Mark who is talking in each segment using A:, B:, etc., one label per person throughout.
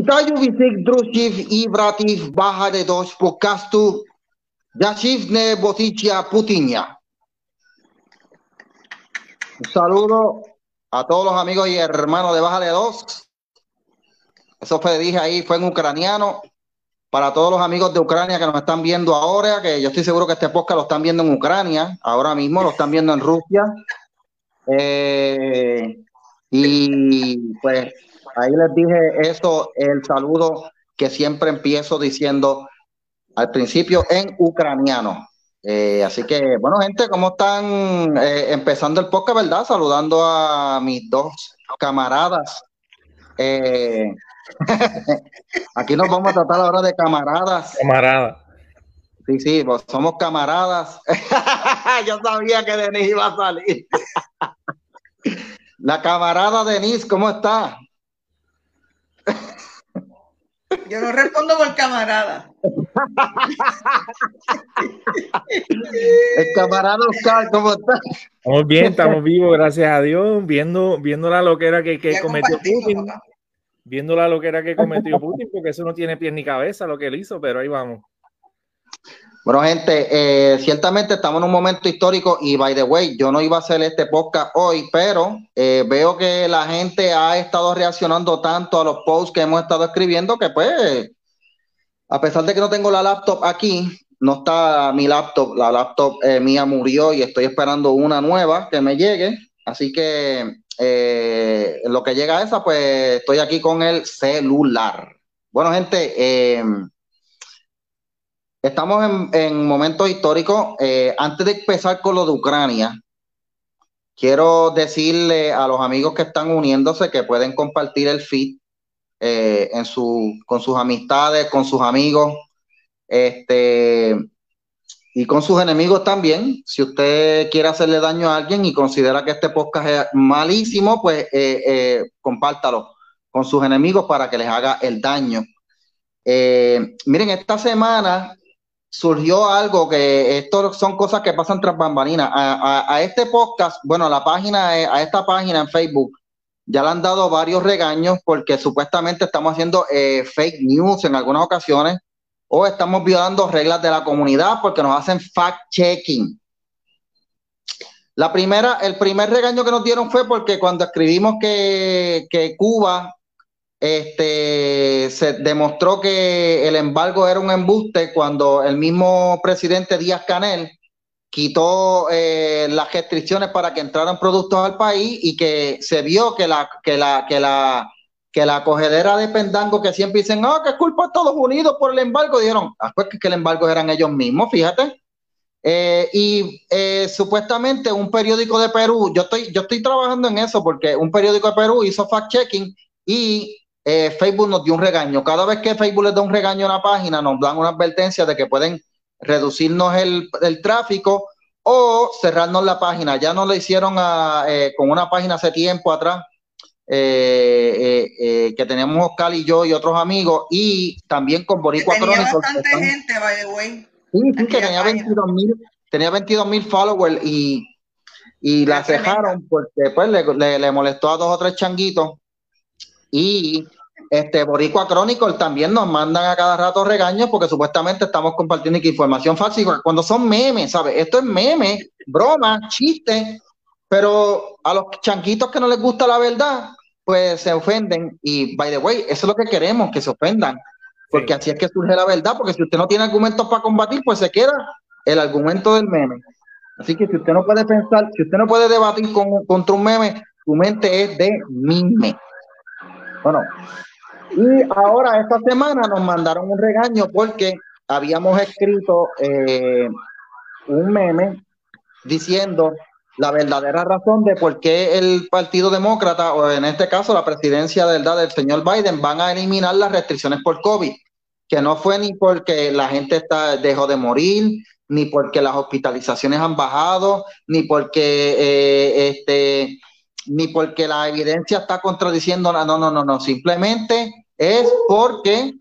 A: Вітаю всіх друзів і братів багато подкасту Засівне Ботичia Putiña. Un saludo a todos los amigos y hermanos de Baja de Dos. Eso fue, dije ahí, fue en ucraniano. Para todos los amigos de Ucrania que nos están viendo ahora, que yo estoy seguro que este podcast lo están viendo en Ucrania, ahora mismo lo están viendo en Rusia. Eh, y pues ahí les dije eso, el saludo que siempre empiezo diciendo al principio en ucraniano. Eh, así que, bueno, gente, ¿cómo están eh, empezando el podcast, verdad? Saludando a mis dos camaradas. Eh, aquí nos vamos a tratar ahora de camaradas.
B: Camarada.
A: Sí, sí, pues somos camaradas. Yo sabía que Denise iba a salir. La camarada Denise, ¿cómo está?
C: Yo no respondo por camarada.
A: El camarada Oscar, ¿cómo está?
B: Estamos bien, estamos vivos, gracias a Dios, viendo, viendo la loquera que, que cometió Putin,
C: papá.
B: viendo la loquera que cometió Putin, porque eso no tiene pies ni cabeza lo que él hizo, pero ahí vamos.
A: Bueno, gente, eh, ciertamente estamos en un momento histórico y, by the way, yo no iba a hacer este podcast hoy, pero eh, veo que la gente ha estado reaccionando tanto a los posts que hemos estado escribiendo que, pues, a pesar de que no tengo la laptop aquí, no está mi laptop, la laptop eh, mía murió y estoy esperando una nueva que me llegue, así que lo que llega a esa, pues estoy aquí con el celular. Bueno, gente, Estamos en, en momentos históricos. Eh, antes de empezar con lo de Ucrania, quiero decirle a los amigos que están uniéndose que pueden compartir el feed eh, en su, con sus amistades, con sus amigos, este, y con sus enemigos también. Si usted quiere hacerle daño a alguien y considera que este podcast es malísimo, pues eh, compártalo con sus enemigos para que les haga el daño. Miren, esta semana surgió algo que esto son cosas que pasan tras bambalinas. A, este podcast, bueno, a la página, eh, a esta página en Facebook, ya le han dado varios regaños porque supuestamente estamos haciendo eh, fake news en algunas ocasiones o estamos violando reglas de la comunidad porque nos hacen fact-checking. La primera, el primer regaño que nos dieron fue porque cuando escribimos que, que Cuba este, se demostró que el embargo era un embuste cuando el mismo presidente Díaz Canel quitó eh, las restricciones para que entraran productos al país y que se vio que la, que la, que la, que la cogedera de pendango que siempre dicen, que es culpa de Estados Unidos por el embargo, dijeron, ah, pues que el embargo eran ellos mismos, fíjate. Eh, y eh, supuestamente un periódico de Perú, yo estoy, yo estoy trabajando en eso porque un periódico de Perú hizo fact-checking y eh, Facebook nos dio un regaño. Cada vez que Facebook les da un regaño a una página, nos dan una advertencia de que pueden reducirnos el, el tráfico o cerrarnos la página. Ya nos lo hicieron a, eh, con una página hace tiempo atrás. eh, que teníamos Oscar y yo y otros amigos y también con
C: Que
A: Boricua
C: tenía
A: Chronicles,
C: bastante
A: que están-
C: gente, by the way.
A: Sí, sí, que tenía
C: página.
A: 22 mil, tenía 22 mil followers y, y la cejaron porque pues le, le- le molestó a dos o tres changuitos y este Boricua Chronicle también nos mandan a cada rato regaños porque supuestamente estamos compartiendo información falsa cuando son memes, ¿sabes? Esto es meme, broma, chiste, pero a los changuitos que no les gusta la verdad, pues se ofenden y by the way, eso es lo que queremos, que se ofendan porque
B: Sí.
A: así es que surge la verdad, porque si usted no tiene argumentos para combatir, pues se queda el argumento del meme. Así que si usted no puede pensar, si usted no puede debatir con, contra un meme, su mente es de mime. Bueno, y ahora esta semana nos mandaron un regaño porque habíamos escrito eh, un meme diciendo la verdadera razón de por qué el Partido Demócrata, o en este caso la presidencia de verdad del señor Biden, van a eliminar las restricciones por COVID, que no fue ni porque la gente está, dejó de morir, ni porque las hospitalizaciones han bajado, ni porque eh, este, ni porque la evidencia está contradiciendo, no, no, no, no, simplemente es porque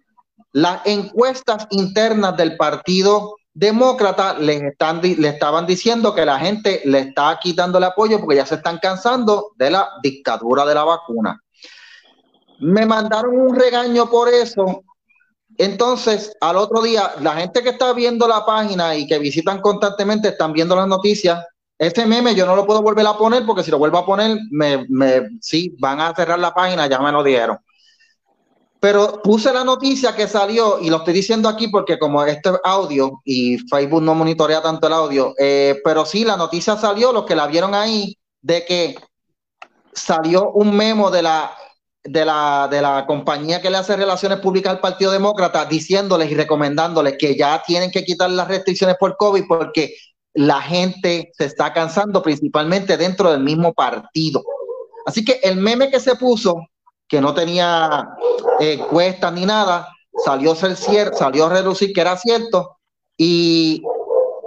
A: las encuestas internas del partido demócrata están le estaban diciendo que la gente le está quitando el apoyo porque ya se están cansando de la dictadura de la vacuna. Me mandaron un regaño por eso. Entonces, al otro día, la gente que está viendo la página y que visitan constantemente están viendo las noticias. Ese meme yo no lo puedo volver a poner porque si lo vuelvo a poner, me, me, sí, van a cerrar la página, ya me lo dieron. Pero puse la noticia que salió y lo estoy diciendo aquí porque como este audio y Facebook no monitorea tanto el audio, eh, pero sí, la noticia salió, los que la vieron ahí, de que salió un memo de la, de la, de la compañía que le hace relaciones públicas al Partido Demócrata diciéndoles y recomendándoles que ya tienen que quitar las restricciones por COVID porque la gente se está cansando principalmente dentro del mismo partido. Así que el meme que se puso que no tenía eh, ni nada, salió ser cierto, salió a relucir que era cierto, y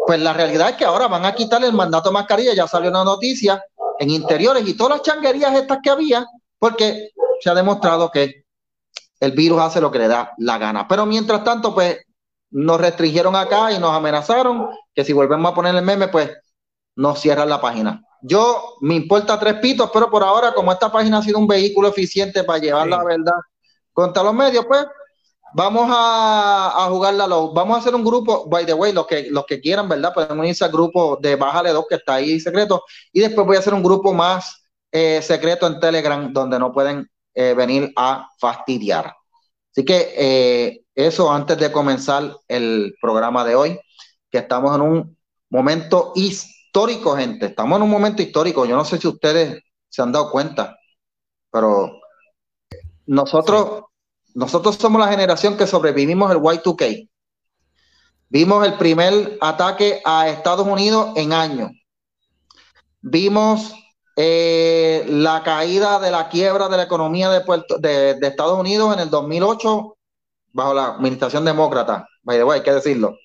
A: pues la realidad es que ahora van a quitar el mandato de mascarilla, ya salió una noticia en interiores y todas las changuerías estas que había, porque se ha demostrado que el virus hace lo que le da la gana. Pero mientras tanto, pues nos restringieron acá y nos amenazaron que si volvemos a poner el meme, pues nos cierran la página. Yo me importa tres pitos, pero por ahora, como esta página ha sido un vehículo eficiente para llevar la verdad contra los medios, pues vamos a, a jugarla. Vamos a hacer un grupo, by the way, los que, los que quieran, ¿verdad? Pueden unirse al grupo de Bájale 2 que está ahí secreto. Y después voy a hacer un grupo más eh, secreto en Telegram donde no pueden eh, venir a fastidiar. Así que eh, eso antes de comenzar el programa de hoy, que estamos en un momento histórico gente. Estamos en un momento histórico. Yo no sé si ustedes se han dado cuenta, pero nosotros, nosotros somos la generación que sobrevivimos el Y2K. Vimos el primer ataque a Estados Unidos en años. Vimos eh, la caída de la quiebra de la economía de, Puerto, de, de, Estados Unidos en el 2008 bajo la administración demócrata. By the way, hay que decirlo.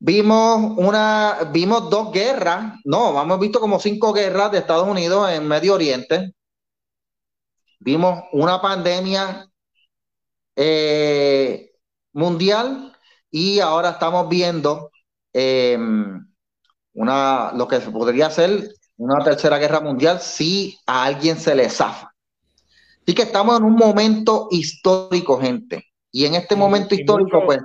A: Vimos una, vimos dos guerras, no, hemos visto como cinco guerras de Estados Unidos en Medio Oriente. Vimos una pandemia eh, mundial y ahora estamos viendo em, una, lo que podría ser una tercera guerra mundial si a alguien se le zafa. Así que estamos en un momento histórico, gente. Y en este momento histórico, pues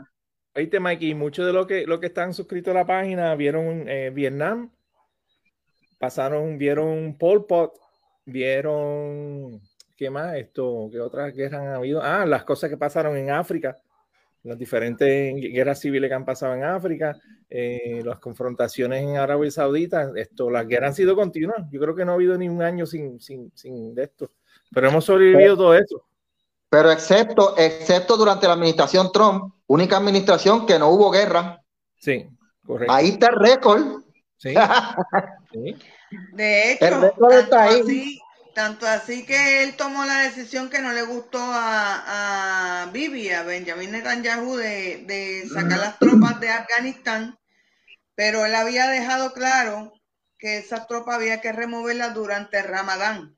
B: Oíste, Mikey, muchos de los que, lo que están suscritos a la página vieron eh, Vietnam, pasaron, vieron Pol Pot, vieron, ¿qué más? Esto, ¿qué otras guerras han habido? Ah, las cosas que pasaron en África, las diferentes guerras civiles que han pasado en África, eh, las confrontaciones en Arabia Saudita, esto, las guerras han sido continuas. Yo creo que no ha habido ni un año sin, sin, sin de esto, pero hemos sobrevivido todo eso.
A: Pero excepto, excepto durante la administración Trump, única administración que no hubo guerra.
B: Sí,
A: correcto. Ahí está el récord.
C: Sí. De hecho, tanto, Así, tanto así que él tomó la decisión que no le gustó a, a Bibi, a Benjamin Netanyahu, de, de sacar las tropas de Afganistán, pero él había dejado claro que esas tropas había que removerlas durante el Ramadán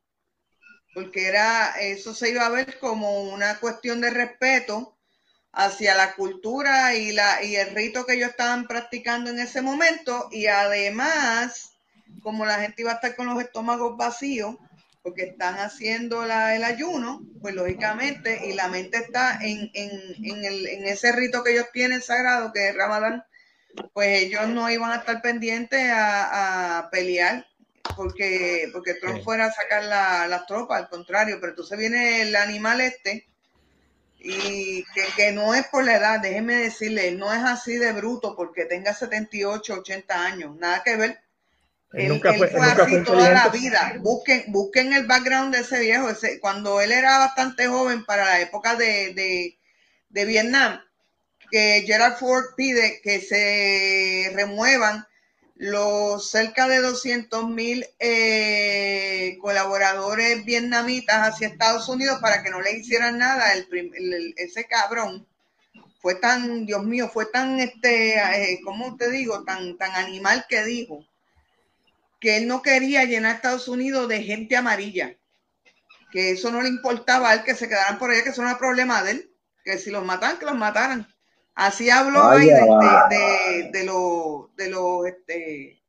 C: porque era, eso se iba a ver como una cuestión de respeto hacia la cultura y, la, y el rito que ellos estaban practicando en ese momento y además, como la gente iba a estar con los estómagos vacíos, porque están haciendo la, el ayuno, pues lógicamente, y la mente está en, en, en, el, en ese rito que ellos tienen sagrado, que es Ramadán, pues ellos no iban a estar pendientes a, a pelear porque, porque Trump fuera a sacar las tropas, al contrario, pero entonces viene el animal este y que, no es por la edad, déjeme decirle, no es así de bruto porque tenga 78, 80 años, nada que ver. Él, fue, así toda la vida. Busquen, busquen el background de ese viejo. Ese, cuando él era bastante joven para la época de, de, de Vietnam, que Gerald Ford pide que se remuevan los cerca de 200 mil eh, colaboradores vietnamitas hacia Estados Unidos para que no le hicieran nada, el, ese cabrón fue tan, Dios mío, fue tan, este, eh, ¿cómo te digo? Tan, tan animal que dijo que él no quería llenar Estados Unidos de gente amarilla, que eso no le importaba a él que se quedaran por allá, que eso no era problema de él, que si los mataran, que los mataran. Así habló ahí de, de, de, los, de los, este,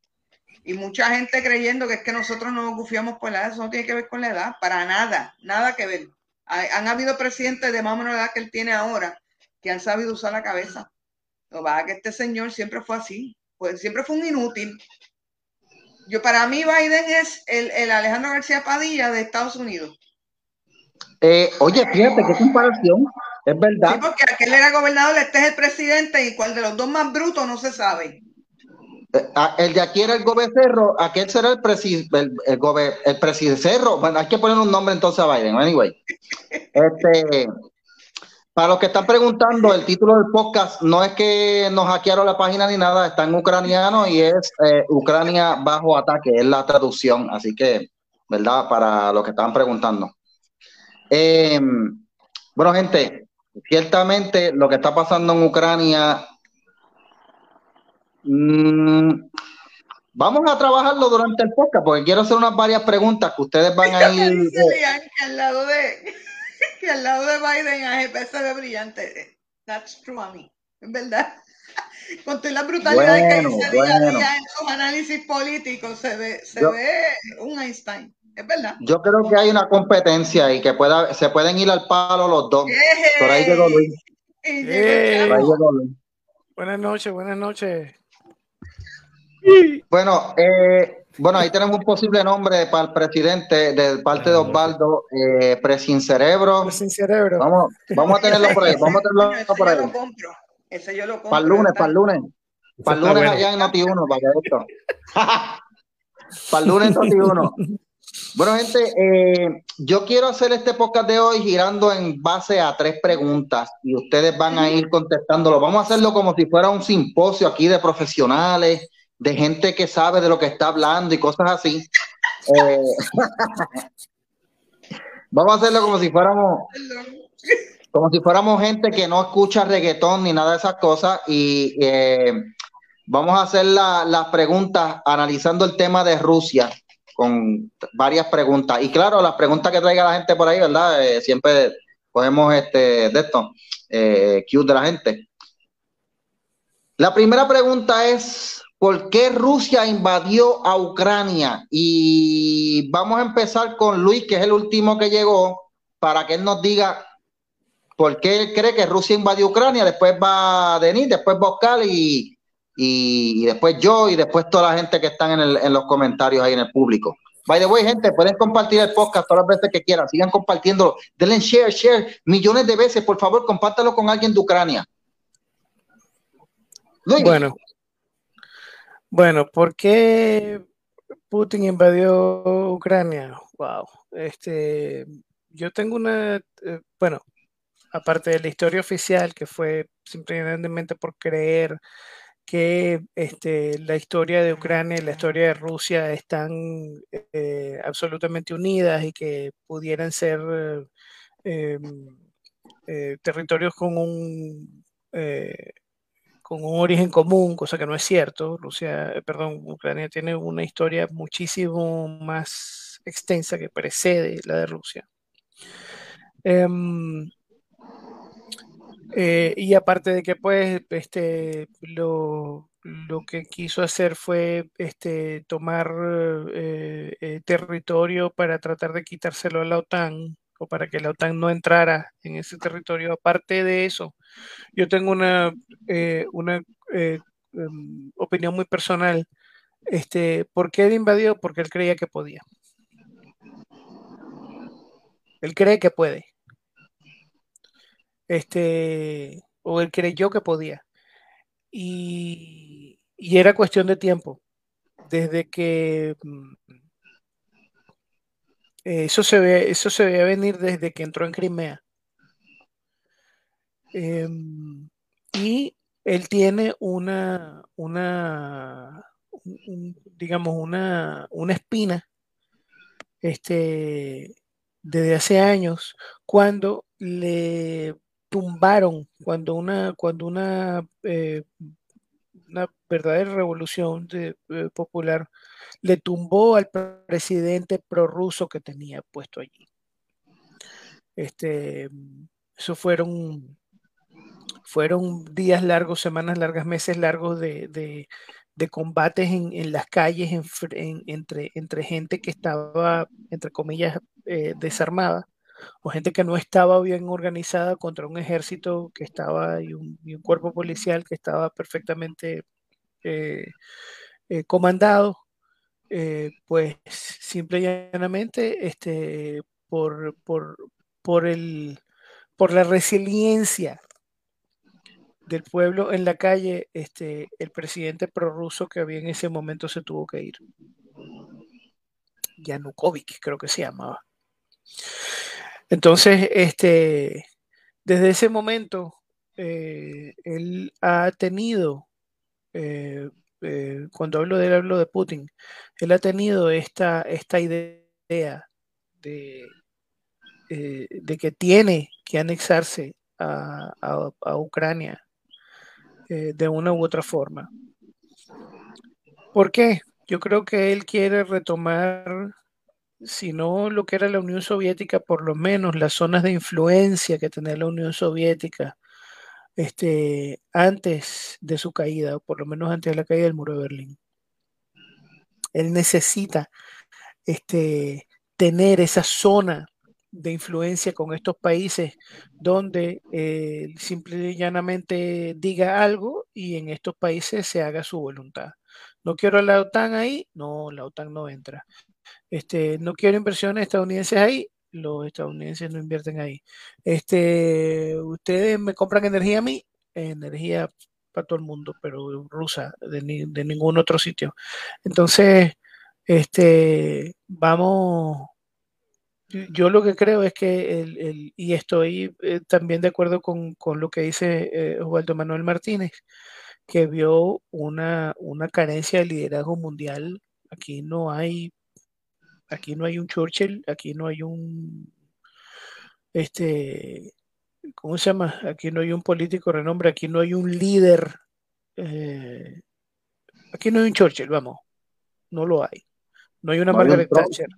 C: y mucha gente creyendo que es que nosotros no nos gufiamos por la edad, eso no tiene que ver con la edad, para nada, nada que ver. han habido presidentes de más o menos la edad que él tiene ahora que han sabido usar la cabeza. Lo va que este señor siempre fue así, pues siempre fue un inútil. Yo para mí Biden es el, el Alejandro García Padilla de Estados Unidos.
A: Eh, oye, fíjate qué comparación, es verdad. Sí,
C: porque aquel era gobernador, este es el presidente y cuál de los dos más brutos no se sabe.
A: Eh, ah, el de aquí era el Cerro, aquel será el presidente, el, el, presidente Cerro. Bueno, hay que poner un nombre entonces a Biden. Anyway, este, para los que están preguntando, el título del podcast no es que nos hackearon la página ni nada, está en ucraniano y es eh, Ucrania bajo ataque, es la traducción. Así que, ¿verdad? Para los que estaban preguntando. Em, bueno, gente, ciertamente lo que está pasando en Ucrania Mm, vamos a trabajarlo durante el podcast porque quiero hacer unas varias preguntas que ustedes van a ir.
C: Que al lado de que al lado de Biden a se ve brillante. That's true a mí, es verdad. Con toda la brutalidad que dice día día en sus análisis políticos se ve, se ve un Einstein. Es verdad.
A: Yo creo que hay una competencia y que pueda, se pueden ir al palo los dos. Por ahí llegó Luis.
D: Buenas noches, buenas noches.
A: Bueno, eh, bueno, ahí tenemos un posible nombre para el presidente de parte de Osvaldo, eh, Presin Cerebro.
D: Cerebro.
A: Vamos, vamos a tenerlo por ahí, vamos a tenerlo por ahí.
C: Ese yo lo compro.
A: Para el lunes, para el lunes. Para el lunes allá en Noti1, para que esto. para el lunes en Noti1. Bueno, gente, eh, yo quiero hacer este podcast de hoy girando en base a tres preguntas y ustedes van a ir contestándolo. Vamos a hacerlo como si fuera un simposio aquí de profesionales de gente que sabe de lo que está hablando y cosas así. Eh, vamos a hacerlo como si fuéramos como si fuéramos gente que no escucha reggaetón ni nada de esas cosas y eh, vamos a hacer las preguntas analizando el tema de Rusia con varias preguntas y claro las preguntas que traiga la gente por ahí verdad eh, siempre cogemos este de esto eh, de la gente la primera pregunta es ¿Por qué Rusia invadió a Ucrania? Y vamos a empezar con Luis, que es el último que llegó, para que él nos diga por qué él cree que Rusia invadió Ucrania. Después va Denis, después va y, y, después yo y después toda la gente que están en, en, los comentarios ahí en el público. By the way, gente, pueden compartir el podcast todas las veces que quieran. Sigan compartiéndolo. Denle share, share millones de veces. Por favor, compártalo con alguien de Ucrania.
D: Luis. Bueno, bueno, ¿por qué Putin invadió Ucrania? Wow. Este, yo tengo una, eh, bueno, aparte de la historia oficial, que fue simplemente por creer que este, la historia de Ucrania y la historia de Rusia están eh, absolutamente unidas y que pudieran ser em, eh, territorios con un con un origen común, cosa que no es cierto. Rusia, eh, perdón, Ucrania tiene una historia muchísimo más extensa que precede la de Rusia. Em, eh, y aparte de que pues este, lo, que quiso hacer fue este, tomar eh, territorio para tratar de quitárselo a la OTAN o para que la OTAN no entrara en ese territorio. Aparte de eso, yo tengo una, eh, una eh, em, opinión muy personal. Este, ¿Por qué él invadió? Porque él creía que podía. Él cree que puede. Este, o él creyó que podía. Y, y era cuestión de tiempo. Desde que mm, eso se ve, eso se ve venir desde que entró en Crimea. Em, y él tiene una, una digamos, una, una espina este, desde hace años, cuando le tumbaron, cuando una, cuando una, eh, una verdadera revolución de, eh, popular le tumbó al presidente prorruso que tenía puesto allí. Este, eso fueron, fueron días largos, semanas largas, meses largos de, combates en, las calles entre, entre gente que estaba, entre comillas, eh, desarmada, o gente que no estaba bien organizada contra un ejército que estaba y un, cuerpo policial que estaba perfectamente eh, eh, comandado, eh, pues simple y llanamente este, por, por, por, el, por la resiliencia del pueblo en la calle, este, el presidente prorruso que había en ese momento se tuvo que ir. Yanukovych, creo que se llamaba. Entonces, este, desde ese momento, eh, él ha tenido, eh, eh, cuando hablo de él, hablo de Putin, él ha tenido esta, esta idea de, de que tiene que anexarse a, a Ucrania de una u otra forma. ¿Por qué? Yo creo que él quiere retomar si no lo que era la Unión Soviética, por lo menos las zonas de influencia que tenía la Unión Soviética este, antes de su caída, o por lo menos antes de la caída del muro de Berlín. Él necesita este, tener esa zona de influencia con estos países donde eh, simple y llanamente diga algo y en estos países se haga su voluntad. No quiero la OTAN ahí, no, la OTAN no entra. Este, no quiero inversiones estadounidenses ahí, los estadounidenses no invierten ahí. Este, ustedes me compran energía a mí, energía para todo el mundo, pero rusa, de, ningún otro sitio. Entonces, este, vamos, yo lo que creo es que, el, y estoy eh, también de acuerdo con, lo que dice eh, Osvaldo Manuel Martínez, que vio una, una carencia de liderazgo mundial. Aquí no hay Aquí no hay un Churchill, aquí no hay un, este, ¿cómo se llama? Aquí no hay un político de renombre, aquí no hay un líder. Eh, aquí no hay un Churchill, vamos, no lo hay. No hay una Margaret Thatcher.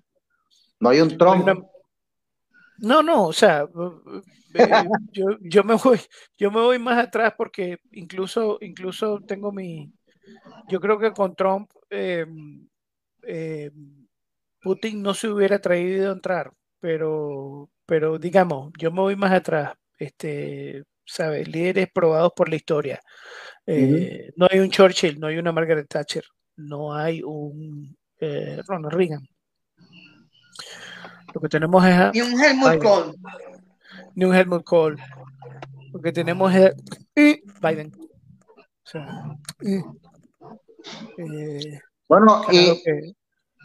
A: No hay un Trump.
D: No, no, o sea, eh, yo, me voy, yo me voy más atrás porque incluso, incluso tengo mi, yo creo que con Trump eh, Putin no se hubiera traído a entrar, pero, pero digamos, yo me voy más atrás, este, ¿sabes? Líderes probados por la historia. Eh, no hay un Churchill, no hay una Margaret Thatcher, no hay un eh, Ronald Reagan. Lo que tenemos es.
C: Ni un Helmut Kohl.
D: Ni un Helmut Kohl. Lo que tenemos es. Biden.
A: Eh, bueno, y.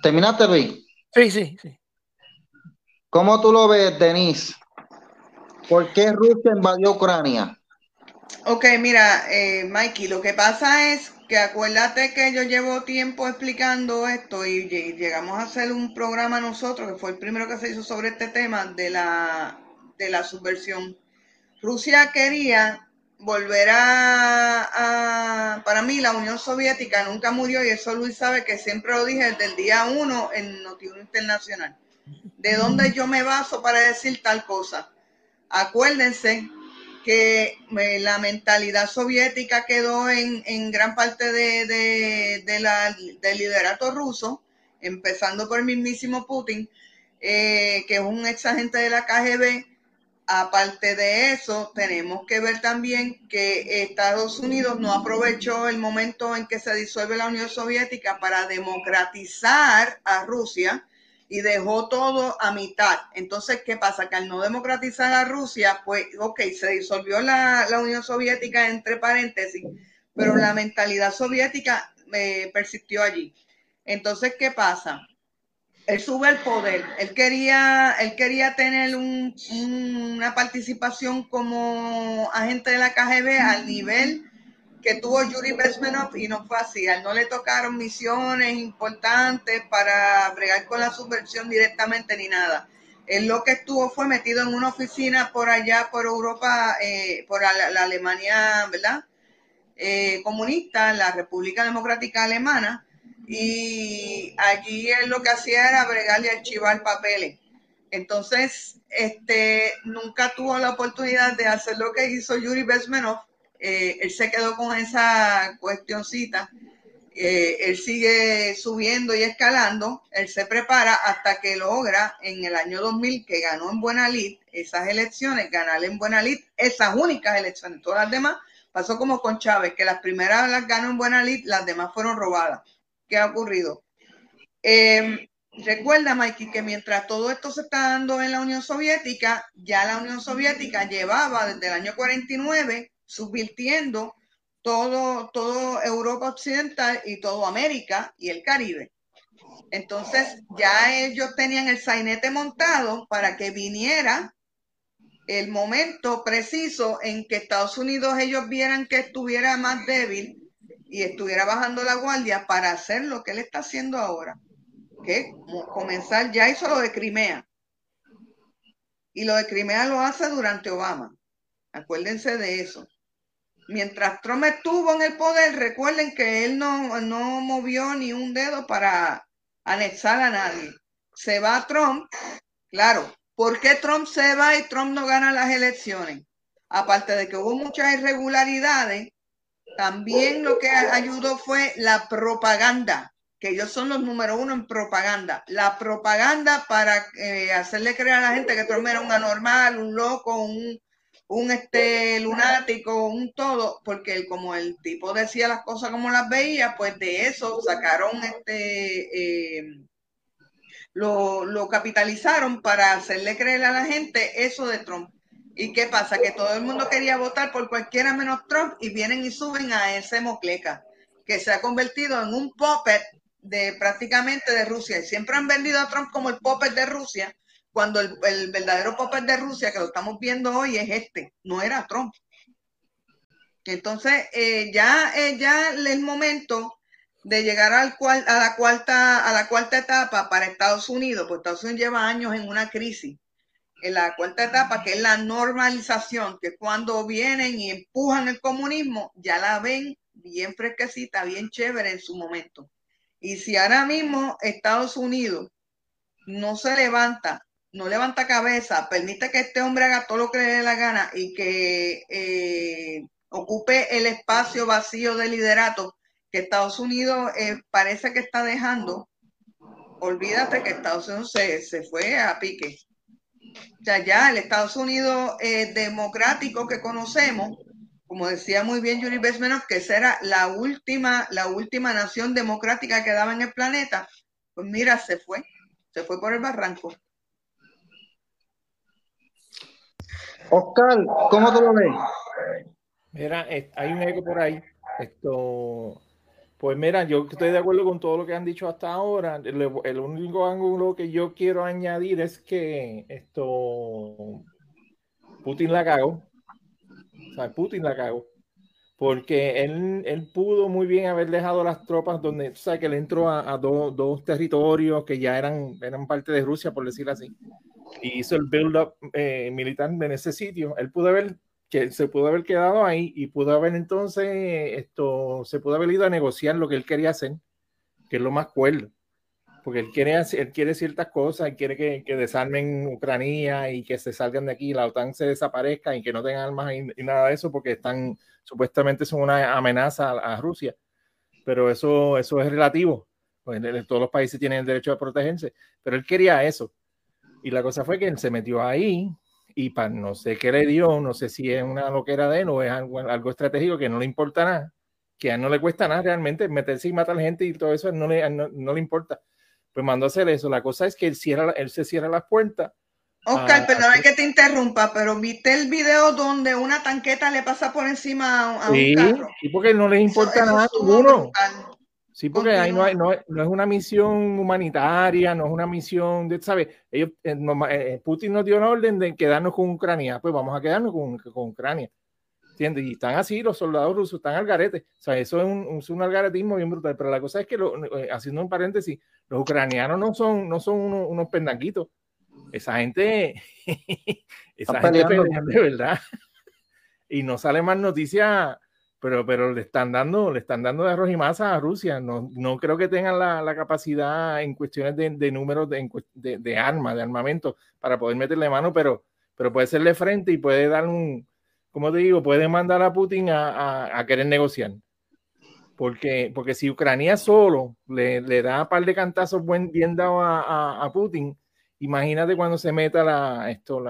A: ¿Terminaste, Luis?
D: Sí, sí, sí.
A: ¿Cómo tú lo ves, Denise? ¿Por qué Rusia invadió Ucrania?
C: Ok, mira, eh, Mikey, lo que pasa es que acuérdate que yo llevo tiempo explicando esto y llegamos a hacer un programa nosotros, que fue el primero que se hizo sobre este tema de la, de la subversión. Rusia quería volver a, para mí la Unión Soviética nunca murió y eso Luis sabe que siempre lo dije desde el día uno en Notiuno Internacional. ¿De dónde yo me baso para decir tal cosa? Acuérdense que eh, la mentalidad soviética quedó en, gran parte de, la, del liderato ruso, empezando por el mismísimo Putin, eh, que es un ex agente de la KGB, Aparte de eso, tenemos que ver también que Estados Unidos no aprovechó el momento en que se disuelve la Unión Soviética para democratizar a Rusia y dejó todo a mitad. Entonces, ¿qué pasa? Que al no democratizar a Rusia, pues, ok, se disolvió la, Unión Soviética entre paréntesis, pero la mentalidad soviética eh, persistió allí. Entonces, ¿qué pasa? Él sube el poder. Él quería, él quería tener una participación como agente de la KGB al nivel que tuvo Yuri Bezmenov y no fue así. No le tocaron misiones importantes para bregar con la subversión directamente ni nada. Él lo que estuvo fue metido en una oficina por allá, por Europa, eh, por la, Alemania, ¿verdad? Eh, comunista, la República Democrática Alemana, y allí él lo que hacía era bregarle y archivar papeles. Entonces, este, nunca tuvo la oportunidad de hacer lo que hizo Yuri Bezmenov. Eh, él se quedó con esa cuestioncita eh, él sigue subiendo y escalando, él se prepara hasta que logra en el año 2000 que ganó en Buena Lid esas elecciones, ganar en Buena Lid esas únicas elecciones, todas las demás pasó como con Chávez, que las primeras las ganó en Buena Lid, las demás fueron robadas. ¿Qué ha ocurrido? Eh, recuerda, Mikey, que mientras todo esto se está dando en la Unión Soviética, ya la Unión Soviética llevaba desde el año 49 subvirtiendo todo, todo Europa Occidental y todo América y el Caribe. Entonces ya ellos tenían el sainete montado para que viniera el momento preciso en que Estados Unidos ellos vieran que estuviera más débil y estuviera bajando la guardia para hacer lo que él está haciendo ahora. Que comenzar, ya hizo lo de Crimea. Y lo de Crimea lo hace durante Obama. Acuérdense de eso. Mientras Trump estuvo en el poder, recuerden que él no, no movió ni un dedo para anexar a nadie. Se va Trump, claro. ¿Por qué Trump se va y Trump no gana las elecciones? Aparte de que hubo muchas irregularidades, también lo que ayudó fue la propaganda, que ellos son los número uno en propaganda. La propaganda para eh, hacerle creer a la gente que Trump era un anormal, un loco, un, un este lunático, un todo, porque como el tipo decía las cosas como las veía, pues de eso sacaron este eh, lo, lo, capitalizaron para hacerle creer a la gente eso de Trump. ¿Y qué pasa? Que todo el mundo quería votar por cualquiera menos Trump y vienen y suben a ese mocleca, que se ha convertido en un puppet de prácticamente de Rusia. Y siempre han vendido a Trump como el puppet de Rusia, cuando el, verdadero papel de Rusia que lo estamos viendo hoy es este, no era Trump. Entonces, eh, ya, eh, ya el momento de llegar al cual, a, la cuarta, a la cuarta etapa para Estados Unidos, pues Estados Unidos lleva años en una crisis. En la cuarta etapa, que es la normalización, que cuando vienen y empujan el comunismo, ya la ven bien fresquecita, bien chévere en su momento. Y si ahora mismo Estados Unidos no se levanta no levanta cabeza, permite que este hombre haga todo lo que le dé la gana y que eh, ocupe el espacio vacío de liderato que Estados Unidos eh, parece que está dejando, olvídate que Estados Unidos se, fue a pique. O sea, ya el Estados Unidos eh, democrático que conocemos, como decía muy bien Yuri Besmenos, que esa era la última, la última nación democrática que daba en el planeta, pues mira, se fue, se fue por el barranco.
A: Oscar, ¿cómo tú lo ves?
B: Mira, hay un eco por ahí. Esto, pues mira, yo estoy de acuerdo con todo lo que han dicho hasta ahora. El, único ángulo que yo quiero añadir es que esto Putin la cagó. O sea, Putin la cagó. Porque él, él pudo muy bien haber dejado las tropas donde, o sea, que él entró a, dos territorios que ya eran, eran parte de Rusia, por decirlo así y hizo el build-up eh, militar en ese sitio, él pudo haber, se pudo haber quedado ahí y pudo haber entonces, esto, se pudo haber ido a negociar lo que él quería hacer, que es lo más cuerdo, porque él quiere, él quiere ciertas cosas, él quiere que, desarmen Ucrania y que se salgan de aquí, la OTAN se desaparezca y que no tengan armas y, nada de eso, porque están, supuestamente son una amenaza a, Rusia, pero eso, eso es relativo. Pues, todos los países tienen derecho a protegerse, pero él quería eso. Y la cosa fue que él se metió ahí y para no sé qué le dio, no sé si es una loquera de él o es algo, algo estratégico que no le importa nada, que a él no le cuesta nada realmente meterse y matar gente y todo eso no le, no, le importa. Pues mandó a hacer eso. La cosa es que él, cierra, él se cierra las puertas.
C: Oscar, perdón que te interrumpa, pero viste el video donde una tanqueta le pasa por encima a, un carro.
B: Sí, porque no les importa nada a ninguno. Sí, porque ahí no, hay, no, es una misión humanitaria, no es una misión de, ¿sabes? Ellos, eh, eh, Putin nos dio una orden de quedarnos con Ucrania, pues vamos a quedarnos con, con Ucrania. ¿Entiendes? Y están así, los soldados rusos están al garete. O sea, eso es un, es un algaretismo bien brutal. Pero la cosa es que, eh, haciendo un paréntesis, los ucranianos no son, no son unos, unos pendanquitos. Esa gente, esa gente de verdad. Y no sale más noticias pero, pero le están dando, le están dando de arroz y masa a Rusia. No, no creo que tengan la, la capacidad en cuestiones de, de números de, de, de, armas, de armamento, para poder meterle mano, pero, pero puede serle frente y puede dar un, como te digo, puede mandar a Putin a, a, a querer negociar. Porque, porque si Ucrania solo le, da un par de cantazos buen, bien dados a, Putin, imagínate cuando se meta la, esto,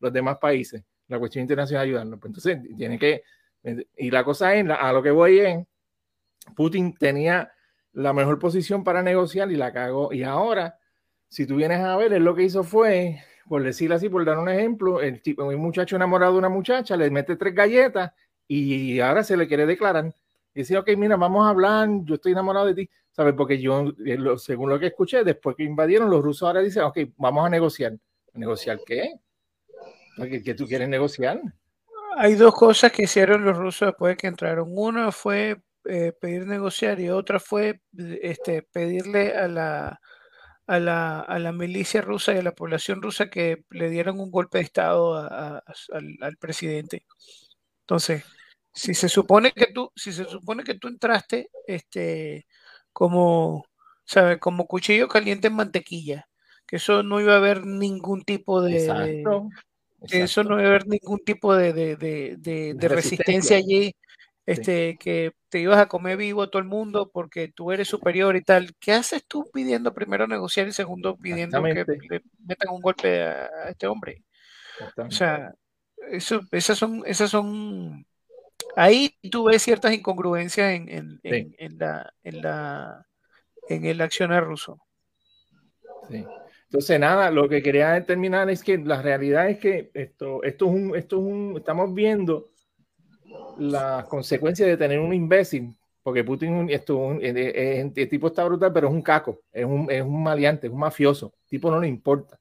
B: los demás países, la cuestión internacional ayudarnos. Pues entonces, tiene que, y la cosa es, a lo que voy es, Putin tenía la mejor posición para negociar y la cagó. Y ahora, si tú vienes a ver, él lo que hizo fue, por decirlo así, por dar un ejemplo, el tipo, un muchacho enamorado de una muchacha, le mete tres galletas y ahora se le quiere declarar. Y dice, ok, mira, vamos a hablar, yo estoy enamorado de ti, ¿sabes? Porque yo, eh, según lo que escuché, después que invadieron, los rusos ahora dicen, ok, vamos a negociar. ¿Negociar qué? ¿Qué, tú quieres negociar?
D: Hay dos cosas que hicieron los rusos después de que entraron. Una fue eh, pedir negociar y otra fue este, pedirle a la, a la, a la, milicia rusa y a la población rusa que le dieran un golpe de Estado al, al, presidente. Entonces, si se supone que tú, si se supone que tú entraste este, como, ¿sabe? como cuchillo caliente en mantequilla, que eso no iba a haber ningún tipo de, eso no a haber ningún tipo de, de resistencia. allí, este, que te ibas a comer vivo a todo el mundo porque tú eres superior y tal. ¿Qué haces tú pidiendo primero negociar y segundo pidiendo que le metan un golpe a, este hombre? O sea, eso, esas son, esas son ahí tú ves ciertas incongruencias en, en, en, la, en, la, en el accionar ruso.
B: Sí. Entonces, nada, lo que quería determinar es que la realidad es que esto, esto es un, esto es un, estamos viendo las consecuencias de tener un imbécil, porque Putin, esto, el, tipo está brutal, pero es un caco, es un, es un maleante, es un mafioso, tipo no le importa.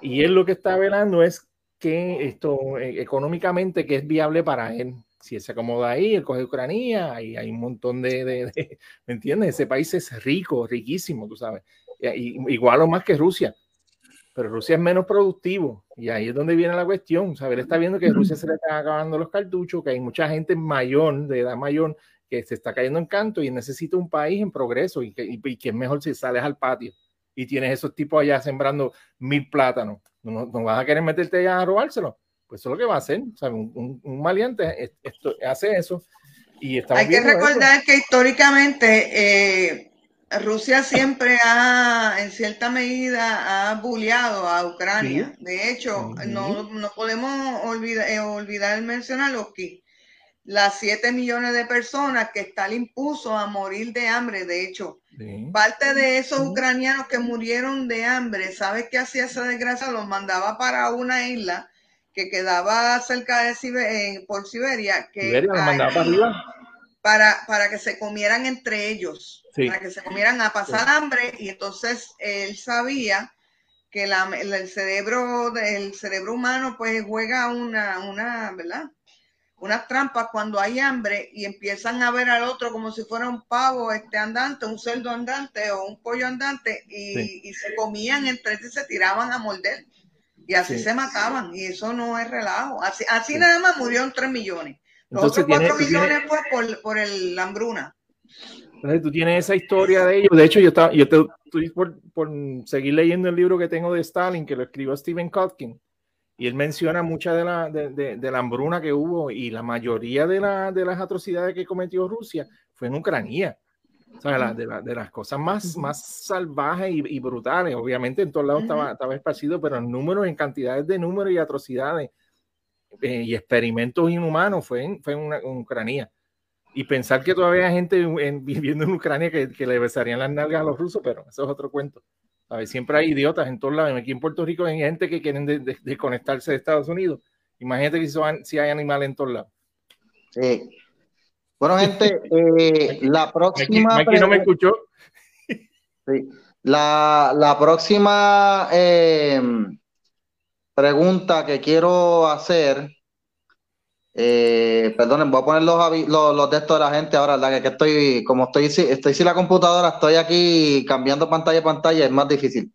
B: Y él lo que está velando es que esto eh, económicamente que es viable para él si él se acomoda ahí, él coge Ucrania, y hay un montón de, ¿me entiendes? Ese país es rico, riquísimo, tú sabes, igual o más que Rusia, pero Rusia es menos productivo, y ahí es donde viene la cuestión, ¿sabes? Él está viendo que Rusia se le están acabando los cartuchos, que hay mucha gente mayor, de edad mayor, que se está cayendo en canto y necesita un país en progreso y que, y, que es mejor si sales al patio y tienes esos tipos allá sembrando mil plátanos. No, no vas a querer meterte allá a robárselo. Pues eso es lo que va a hacer. Un, un, maleante esto, hace eso. Y
C: Hay que recordar que históricamente eh, Rusia siempre ha, en cierta medida, ha bulleado a Ucrania. De hecho, no, no, podemos olvidar, eh, olvidar mencionar que las 7 millones de personas que Stalin puso a morir de hambre. De hecho, parte de esos ucranianos que murieron de hambre, ¿sabes qué hacía esa desgracia? Los mandaba para una isla que quedaba cerca de Siberia, por Siberia, que para, para, que se comieran entre ellos, para que se comieran a pasar hambre, y entonces él sabía que la, el cerebro del cerebro humano pues juega una, una, ¿verdad? Unas trampas cuando hay hambre y empiezan a ver al otro como si fuera un pavo este andante, un cerdo andante o un pollo andante y, y se comían entre sí, se tiraban a morder. Y así se mataban, y eso no es relajo. Así, así nada más murieron 3 millones. Los otros 4 millones fue por, por el, la hambruna.
B: Entonces tú tienes esa historia de ellos. De hecho, yo, estaba, yo te, estoy por, por, seguir leyendo el libro que tengo de Stalin, que lo escribió Stephen Kotkin, y él menciona mucha de la, de, de, de la hambruna que hubo, y la mayoría de, la, de las atrocidades que cometió Rusia fue en Ucrania de, las cosas más, más salvajes y, brutales. Obviamente en todos lados estaba, estaba esparcido, pero en números, en cantidades de números y atrocidades eh, y experimentos inhumanos fue en, fue en, Ucrania. Y pensar que todavía hay gente viviendo en Ucrania que, que, le besarían las nalgas a los rusos, pero eso es otro cuento. Siempre hay idiotas en todos lados. Aquí en Puerto Rico hay gente que quieren desconectarse de, de, Estados Unidos. Imagínate que si, si hay animales en todos lados.
A: Sí. Bueno, gente, eh, la próxima.
B: Aquí no me escuchó.
A: Sí. La, la próxima eh, pregunta que quiero hacer. Eh, perdonen, voy a poner los, los, los, de estos de la gente ahora, que, estoy, como estoy, estoy sin la computadora, estoy aquí cambiando pantalla a pantalla, es más difícil.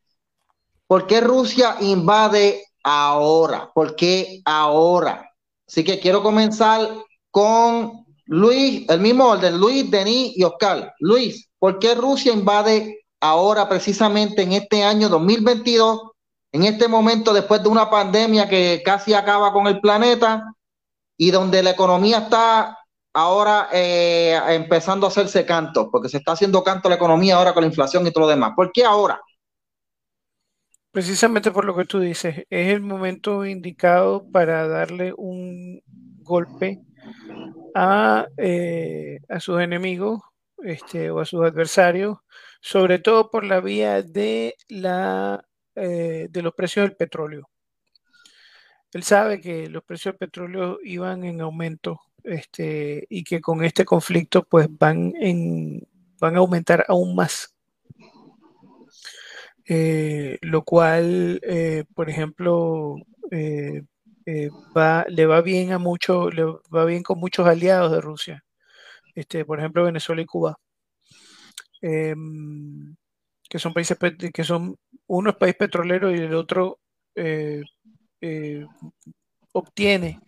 A: ¿Por qué Rusia invade ahora? ¿Por qué ahora? Así que quiero comenzar con Luis, el mismo orden, Luis, Denis y Oscar. Luis, ¿por qué Rusia invade ahora precisamente en este año 2022, en este momento después de una pandemia que casi acaba con el planeta y donde la economía está ahora eh, empezando a hacerse canto? Porque se está haciendo canto la economía ahora con la inflación y todo lo demás. ¿Por qué ahora?
D: Precisamente por lo que tú dices, es el momento indicado para darle un golpe a, eh, a sus enemigos este, o a sus adversarios, sobre todo por la vía de, la, eh, de los precios del petróleo. Él sabe que los precios del petróleo iban en aumento este, y que con este conflicto pues van, en, van a aumentar aún más. Eh, lo cual, eh, por ejemplo, va, le va bien a mucho, le va bien con muchos aliados de Rusia, este, por ejemplo, Venezuela y Cuba, em, que son países que son uno es país petrolero y el otro obtiene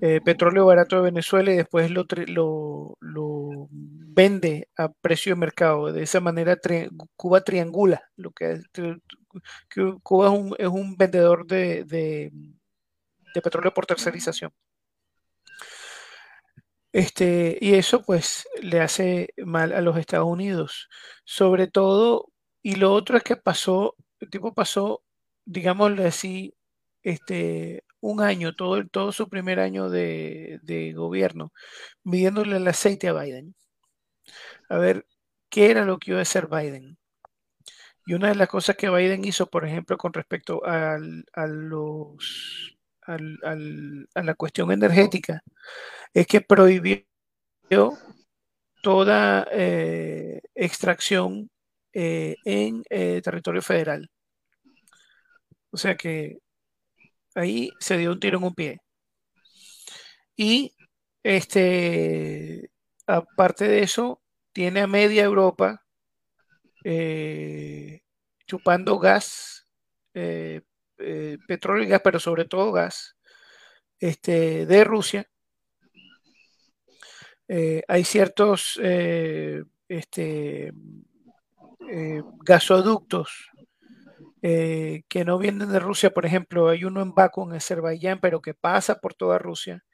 D: eh, petróleo barato de Venezuela y después lo, lo, vende a precio de mercado. De esa manera Cuba triangula lo que, Cuba es un, es un vendedor de, de, petróleo por tercerización. Este, y eso pues le hace mal a los Estados Unidos. Sobre todo, y lo otro es que pasó, el tipo pasó, digámosle así, este, un año, todo, todo su primer año de, gobierno, midiéndole el aceite a Biden. A ver, ¿qué era lo que iba a hacer Biden? Y una de las cosas que Biden hizo, por ejemplo, con respecto a, los, a la cuestión energética, es que prohibió toda eh, extracción eh, en eh, territorio federal. O sea que ahí se dio un tiro en un pie. Y este, aparte de eso, tiene a media Europa eh, chupando gas, petróleo y gas, pero sobre todo gas, este, de Rusia. hay ciertos este, gasoductos eh, que no vienen de Rusia, por ejemplo, hay uno en Baku, en Azerbaiyán, pero que pasa por toda Rusia.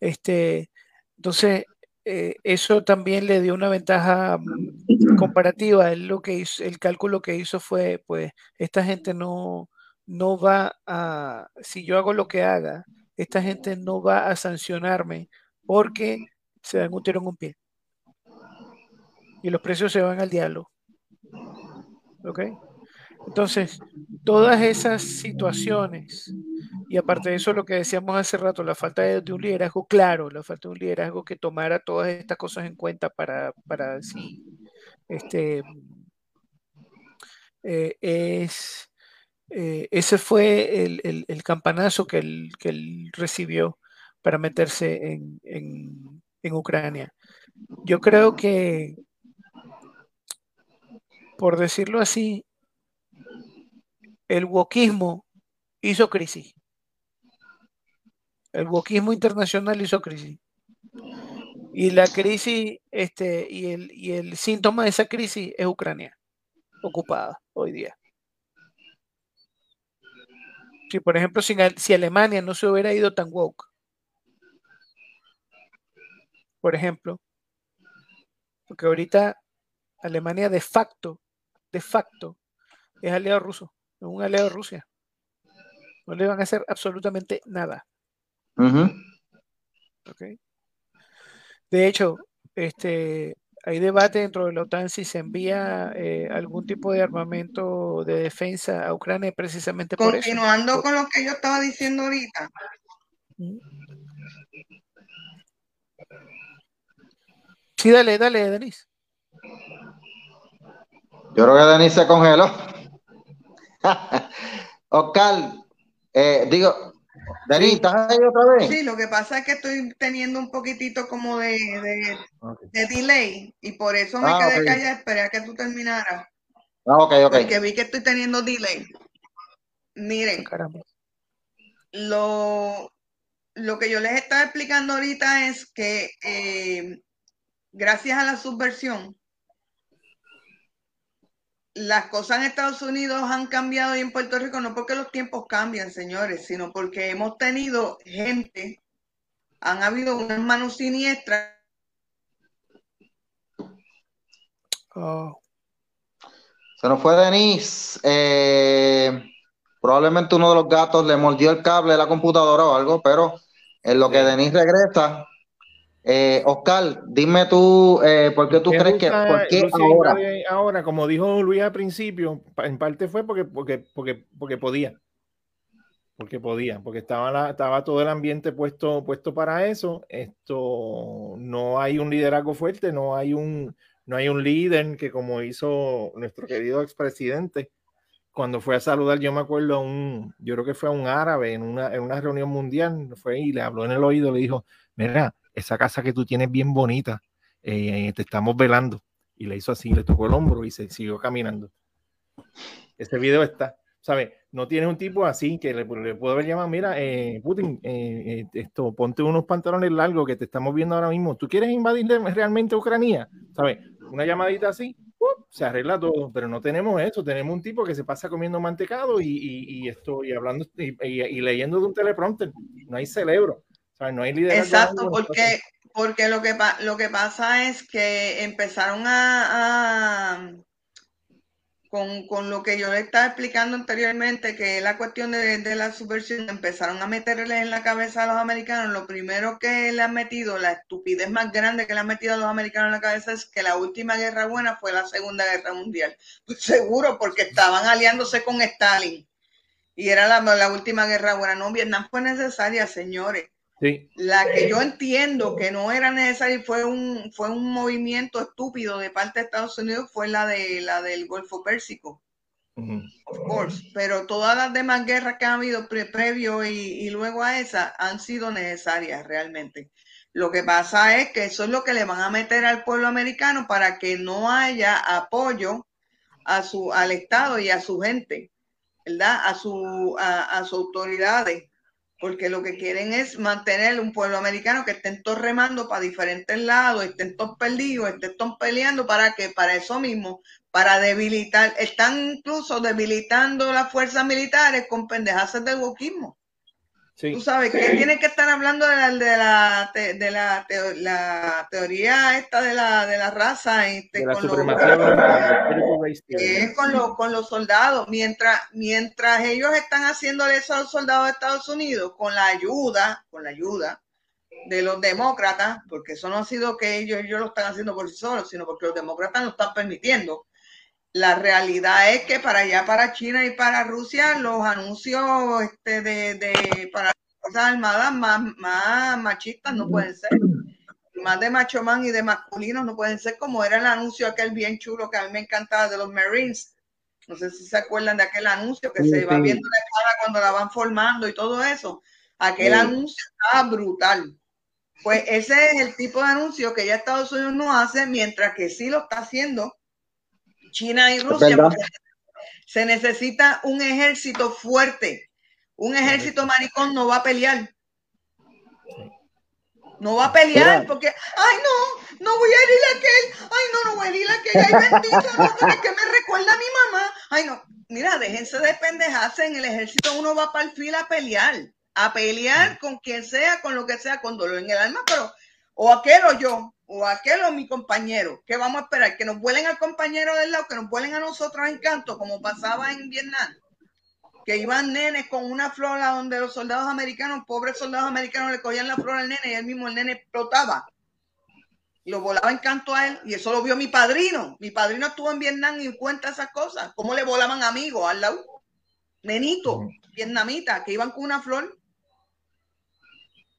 D: Este, entonces, eh, eso también le dio una ventaja mm, comparativa. Lo que el cálculo que hizo fue, pues, esta gente no, no va a, si yo hago lo que haga, esta gente no va a sancionarme porque se dan un tiro en un pie. Y los precios se van al diablo. ¿Ok? Entonces, todas esas situaciones, y aparte de eso, lo que decíamos hace rato, la falta de, un liderazgo claro, la falta de un liderazgo que tomara todas estas cosas en cuenta para, para sí, este, eh, es, eh, ese fue el, campanazo que él, que él, recibió para meterse en, en Ucrania. Yo creo que, por decirlo así, el wokismo hizo crisis. El wokismo internacional hizo crisis. Y la crisis, este, y el, y el síntoma de esa crisis es Ucrania, ocupada hoy día. Si, por ejemplo, si, si Alemania no se hubiera ido tan woke, por ejemplo, porque ahorita Alemania de facto, de facto, es aliado ruso un aliado de Rusia. No le van a hacer absolutamente nada. De hecho, este, hay debate dentro de la OTAN si se envía eh, algún tipo de armamento de defensa a Ucrania precisamente por
C: eso. Continuando con lo que yo estaba diciendo ahorita.
D: Sí, dale, dale, Denis.
A: Yo creo que Denis se congeló. Oscar, eh, digo, Denis, ¿estás ahí otra vez?
C: Sí, lo que pasa es que estoy teniendo un poquitito como de, de, delay y por eso me ah, quedé callada, esperé a que tú terminaras.
A: Ah, ok, ok.
C: Porque vi que estoy teniendo delay. Miren, lo, lo que yo les estaba explicando ahorita es que eh, gracias a la subversión, las cosas en Estados Unidos han cambiado y en Puerto Rico no porque los tiempos cambian, señores, sino porque hemos tenido gente, han habido unas manos siniestras.
D: Oh.
A: Se nos fue Denise. Eh, probablemente uno de los gatos le mordió el cable de la computadora o algo, pero en lo que Denise regresa, eh, Oscar, dime tú, eh, ¿por qué tú crees que por qué ahora?
B: ahora? Como dijo Luis al principio, en parte fue porque, porque, porque, porque podía. Porque podía, porque estaba, estaba todo el ambiente puesto, puesto para eso. Esto no hay un liderazgo fuerte, no hay un, no hay un líder que como hizo nuestro querido expresidente, cuando fue a saludar, yo me acuerdo a un, yo creo que fue a un árabe en una, en una reunión mundial, fue y le habló en el oído, le dijo, mira, esa casa que tú tienes bien bonita, eh, te estamos velando. Y le hizo así, le tocó el hombro y se siguió caminando. Este video está, ¿sabes? No tienes un tipo así que le, le puedo haber llamado, mira, eh, Putin, eh, esto, ponte unos pantalones largos que te estamos viendo ahora mismo. ¿Tú quieres invadir realmente Ucrania? ¿Sabes? Una llamadita así, se arregla todo, pero no tenemos eso. Tenemos un tipo que se pasa comiendo mantecado y, y, esto, y hablando y, leyendo de un teleprompter. No hay cerebro. No hay liderazgo.
C: Exacto, porque, porque lo, que, lo que pasa es que empezaron a, con, lo que yo le estaba explicando anteriormente, que es la cuestión de, la subversión, empezaron a meterle en la cabeza a los americanos. Lo primero que le han metido, la estupidez más grande que le han metido a los americanos en la cabeza es que la última guerra buena fue la Segunda Guerra Mundial. Pues seguro, porque estaban aliándose con Stalin. Y era la, la última guerra buena. No, Vietnam fue necesaria, señores. La que yo entiendo que no era necesaria y fue un, fue un movimiento estúpido de parte de Estados Unidos fue la de la del Golfo Pérsico. Of course, pero todas las demás guerras que han habido previo y, luego a esa han sido necesarias realmente. Lo que pasa es que eso es lo que le van a meter al pueblo americano para que no haya apoyo a su, al Estado y a su gente, ¿verdad? A, su, a, a sus autoridades porque lo que quieren es mantener un pueblo americano que estén todos remando para diferentes lados, estén todos perdidos, estén todos peleando, ¿para que Para eso mismo, para debilitar, están incluso debilitando las fuerzas militares con pendejas del wokismo. Tú sabes que tiene que estar hablando de la, de la, de la, teoría esta de la, de la raza, este, con, los, con, con los soldados. Mientras, mientras ellos están haciendo eso a los soldados de Estados Unidos, con la ayuda, con la ayuda de los demócratas, porque eso no ha sido que ellos, ellos lo están haciendo por sí solos, sino porque los demócratas lo están permitiendo. La realidad es que para allá, para China y para Rusia, los anuncios este, de, de para las armadas más, más machistas no pueden ser. Más de macho man y de masculinos no pueden ser como era el anuncio aquel bien chulo que a mí me encantaba de los Marines. No sé si se acuerdan de aquel anuncio que se va viendo la cara cuando la van formando y todo eso. Aquel anuncio estaba brutal. Pues ese es el tipo de anuncio que ya Estados Unidos no hace, mientras que sí lo está haciendo China y Rusia, se necesita un ejército fuerte. Un ejército maricón no va a pelear. No va a pelear porque, ay no, no voy a herir a aquel, ay no, no voy a herir a aquel, ay bendito, no, que me recuerda a mi mamá, ay no, mira, déjense de pendejarse, en el ejército uno va para el fil a pelear, a pelear con quien sea, con lo que sea, con dolor en el alma, pero o aquel o yo, o aquel o mi compañero. ¿Qué vamos a esperar? ¿Que nos vuelen al compañero del lado, que nos vuelen a nosotros en canto, como pasaba en Vietnam? Que iban nenes con una flor a donde los soldados americanos, pobres soldados americanos, le cogían la flor al nene y él mismo el nene explotaba. Lo volaba en canto a él. Y eso lo vio mi padrino. Mi padrino estuvo en Vietnam y cuenta esas cosas. ¿Cómo le volaban amigos al lado? Nenito, vietnamita, que iban con una flor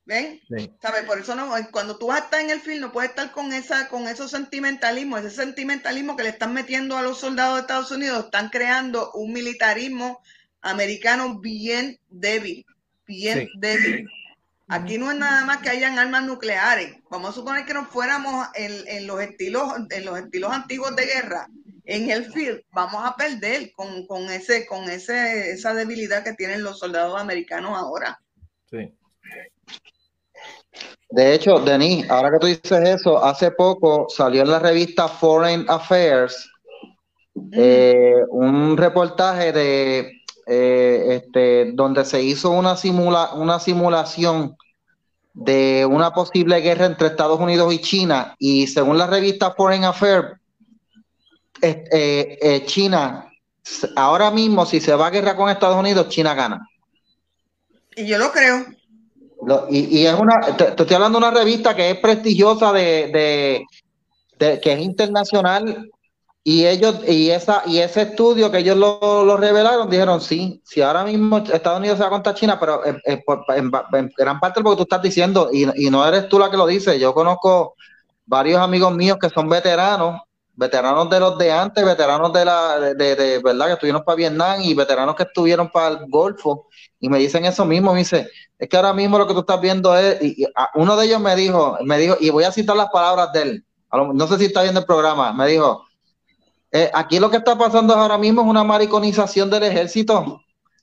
C: ¿Ven? ¿Sabes? Por eso no, cuando tú vas a estar en el film, no puedes estar con esa, con esos sentimentalismo, ese sentimentalismo que le están metiendo a los soldados de Estados Unidos, están creando un militarismo americano bien débil, bien débil. Aquí no es nada más que hayan armas nucleares. Vamos a suponer que nos fuéramos en, los estilos, en los estilos antiguos de guerra, en el field, vamos a perder con, con ese, con ese, esa debilidad que tienen los soldados americanos ahora. Sí.
A: De hecho, Denis, ahora que tú dices eso, hace poco salió en la revista Foreign Affairs eh, un reportaje de eh, este, donde se hizo una, simula, una simulación de una posible guerra entre Estados Unidos y China y según la revista Foreign Affairs eh, China, ahora mismo, si se va a guerra con Estados Unidos, China gana.
C: Y yo lo creo.
A: Y, es una, te, estoy hablando de una revista que es prestigiosa de, de, que es internacional y ellos, y esa, y ese estudio que ellos lo, revelaron, dijeron sí, si ahora mismo Estados Unidos se va contra China, pero en, gran parte porque tú estás diciendo, y, y, no eres tú la que lo dice, yo conozco varios amigos míos que son veteranos, veteranos de los de antes, veteranos de la, de, de, verdad, que estuvieron para Vietnam y veteranos que estuvieron para el Golfo, y me dicen eso mismo, me dice, es que ahora mismo lo que tú estás viendo es, y, uno de ellos me dijo, me dijo, y voy a citar las palabras de él, no sé si está viendo el programa, me dijo, eh, aquí lo que está pasando ahora mismo es una mariconización del ejército.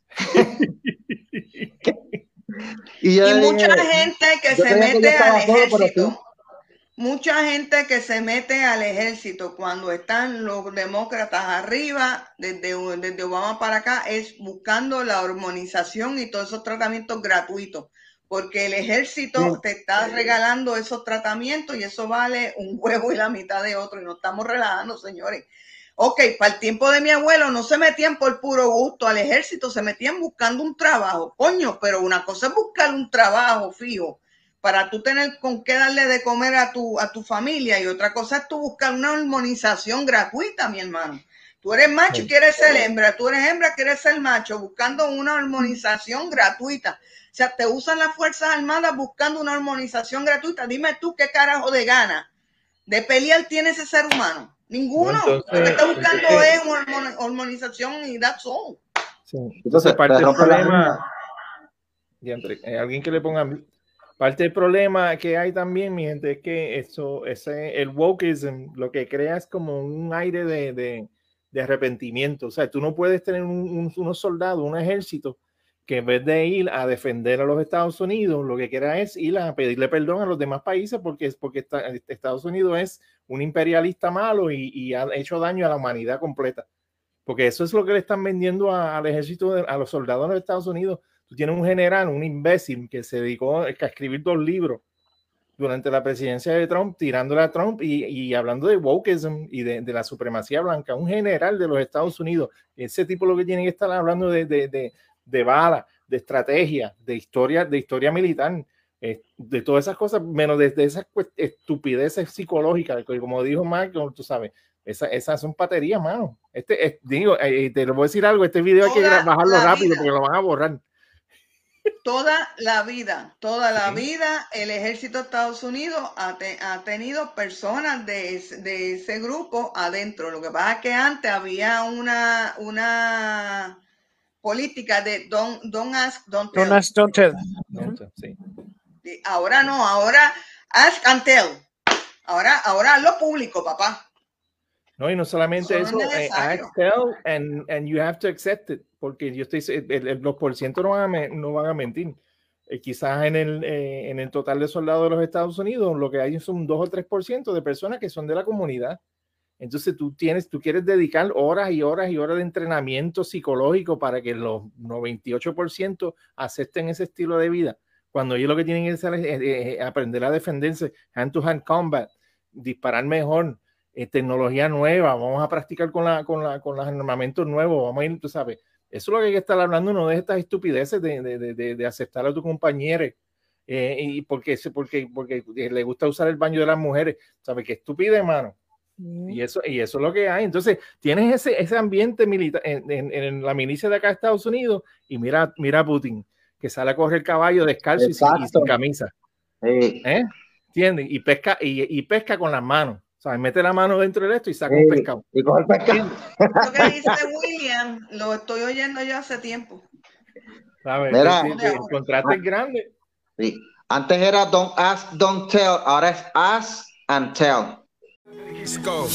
C: y, mucha gente que se mete al ejército. Mucha gente que se mete al ejército cuando están los demócratas arriba, desde, desde Obama para acá, es buscando la hormonización y todos esos tratamientos gratuitos porque el ejército te está regalando esos tratamientos y eso vale un huevo y la mitad de otro y no estamos relajando, señores. Ok, para el tiempo de mi abuelo no se metían por puro gusto al ejército, se metían buscando un trabajo, coño, pero una cosa es buscar un trabajo fijo para tú tener con qué darle de comer a tu, a tu familia y otra cosa es tú buscar una hormonización gratuita, mi hermano. Tú eres macho y quieres ser hembra, tú eres hembra, quieres ser macho, buscando una hormonización gratuita. O sea, te usan las Fuerzas Armadas buscando una hormonización gratuita. Dime tú qué carajo de gana de pelear tiene ese ser humano. Ninguno. lo que está buscando es una hormonización y that's all.
B: Entonces, parte del problema. Eh, alguien que le ponga. Parte del problema que hay también, mi gente, es que eso, ese, el wokeism lo que crea es como un aire de, de, de arrepentimiento. O sea, tú no puedes tener un, unos soldados, un ejército que en vez de ir a defender a los Estados Unidos, lo que quiera es ir a pedirle perdón a los demás países porque, porque Estados Unidos es un imperialista malo y, ha hecho daño a la humanidad completa. Porque eso es lo que le están vendiendo al ejército, a los soldados de los Estados Unidos. Tú tienes un general, un imbécil que se dedicó a escribir dos libros durante la presidencia de Trump, tirándole a Trump y, hablando de wokeism y de, la supremacía blanca, un general de los Estados Unidos. Ese tipo lo que tiene que estar hablando de, de, de bala, de estrategia, de historia, de historia militar, eh, de todas esas cosas, menos de, esas estupideces psicológicas, como dijo Mark, tú sabes, esas son paterías, mano. Este, digo, eh, te lo voy a decir algo, este video hay que bajarlo rápido porque lo van a borrar.
C: Toda la vida, toda la vida, el ejército de Estados Unidos ha, tenido personas de, de, ese grupo adentro. Lo que pasa es que antes había una, una política de don't, don't ask, don't tell. Don't ask, don't tell. Ahora no, ahora ask and tell. Ahora, ahora lo público, papá.
B: No, y no solamente eso, eh, tell, and, and you have to accept it, porque yo estoy, el, los por ciento no van a, no van a mentir. Eh, quizás en el, eh, en el total de soldados de los Estados Unidos, lo que hay son un 2 o 3% de personas que son de la comunidad. Entonces tú tienes, tú quieres dedicar horas y horas y horas de entrenamiento psicológico para que los 98% acepten ese estilo de vida. Cuando ellos lo que tienen que hacer es, aprender a defenderse, hand to hand combat, disparar mejor, eh, tecnología nueva, vamos a practicar con, la, con, la, con los armamentos nuevos, vamos a ir, tú sabes. Eso es lo que hay que estar hablando, no de estas estupideces de, de, de, de aceptar a tu compañero. Eh, y porque, porque, porque le gusta usar el baño de las mujeres. ¿Sabes qué estupidez, hermano? Y eso, y eso es lo que hay. Entonces, tienes ese, ese ambiente militar en, en, la milicia de acá de Estados Unidos y mira, mira a Putin, que sale a correr caballo descalzo y sin, camisa. ¿Eh? ¿Entiendes? Y pesca, y, y, pesca con las manos. O sea, mete la mano dentro de esto y saca un pescado.
C: Y coge el pescado. Lo que dice William, lo estoy oyendo yo hace tiempo.
B: ¿Sabes? Mira, el, contrato es grande.
A: Sí. Antes era don't ask, don't tell, ahora es ask and tell. Let's go.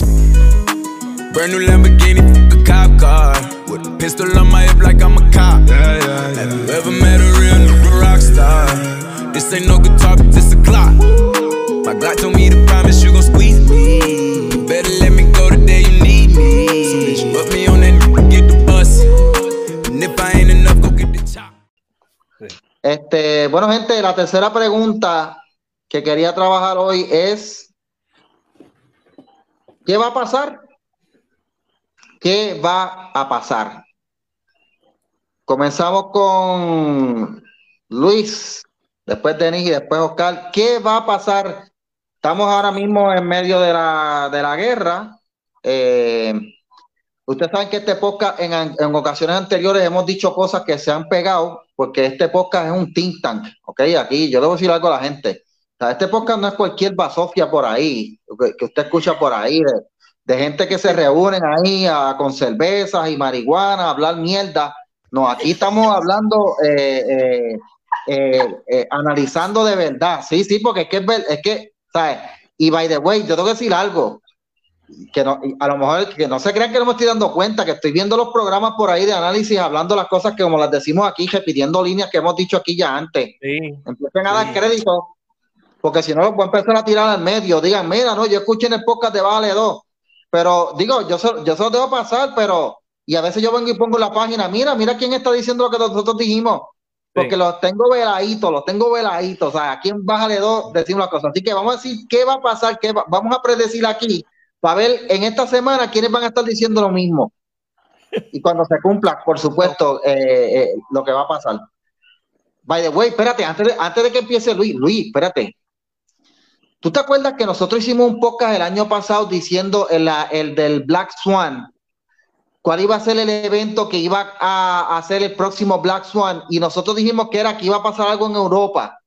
A: Brand new Lamborghini, a cop car. With a pistol on my hip like I'm a cop. Yeah, yeah, yeah. Have you ever met a real rock star? This ain't no guitar, this a clock. My God told me to Este, bueno, gente, la tercera pregunta que quería trabajar hoy es ¿Qué va a pasar? ¿qué va a pasar? Comenzamos con Luis, después Denis y después Oscar. ¿Qué va a pasar? Estamos ahora mismo en medio de la, de la guerra. Eh, ustedes saben que este podcast en, en, ocasiones anteriores hemos dicho cosas que se han pegado porque este podcast es un think tank, ¿ok? Aquí yo debo decir algo a la gente. este podcast no es cualquier basofia por ahí, que, usted escucha por ahí, de, gente que se reúnen ahí con cervezas y marihuana, a hablar mierda. No, aquí estamos hablando, eh, eh, eh, analizando de verdad. Sí, sí, porque es que, es que, ¿sabes? Y by the way, yo tengo que decir algo que no, a lo mejor que no se crean que no me estoy dando cuenta, que estoy viendo los programas por ahí de análisis, hablando las cosas que como las decimos aquí, repitiendo líneas que hemos dicho aquí ya antes. Sí, Empiecen a dar crédito, porque si no los voy a empezar a tirar al medio. Digan, mira, no, yo escuché en el podcast de Vale 2, pero digo, yo, yo se lo debo pasar, pero, y a veces yo vengo y pongo la página, mira, mira quién está diciendo lo que nosotros dijimos. Porque los tengo veladitos, los tengo veladitos. O sea, aquí en Bájale 2 decimos la cosa. Así que vamos a decir qué va a pasar, qué vamos a predecir aquí para ver en esta semana quiénes van a estar diciendo lo mismo. Y cuando se cumpla, por supuesto, eh, eh, lo que va a pasar. By the way, espérate, antes de, antes de que empiece Luis, Luis, espérate. ¿Tú te acuerdas que nosotros hicimos un podcast el año pasado diciendo el, el del Black Swan? ¿Cuál iba a ser el evento que iba a hacer el próximo Black Swan? Y nosotros dijimos que era que iba a pasar algo en Europa,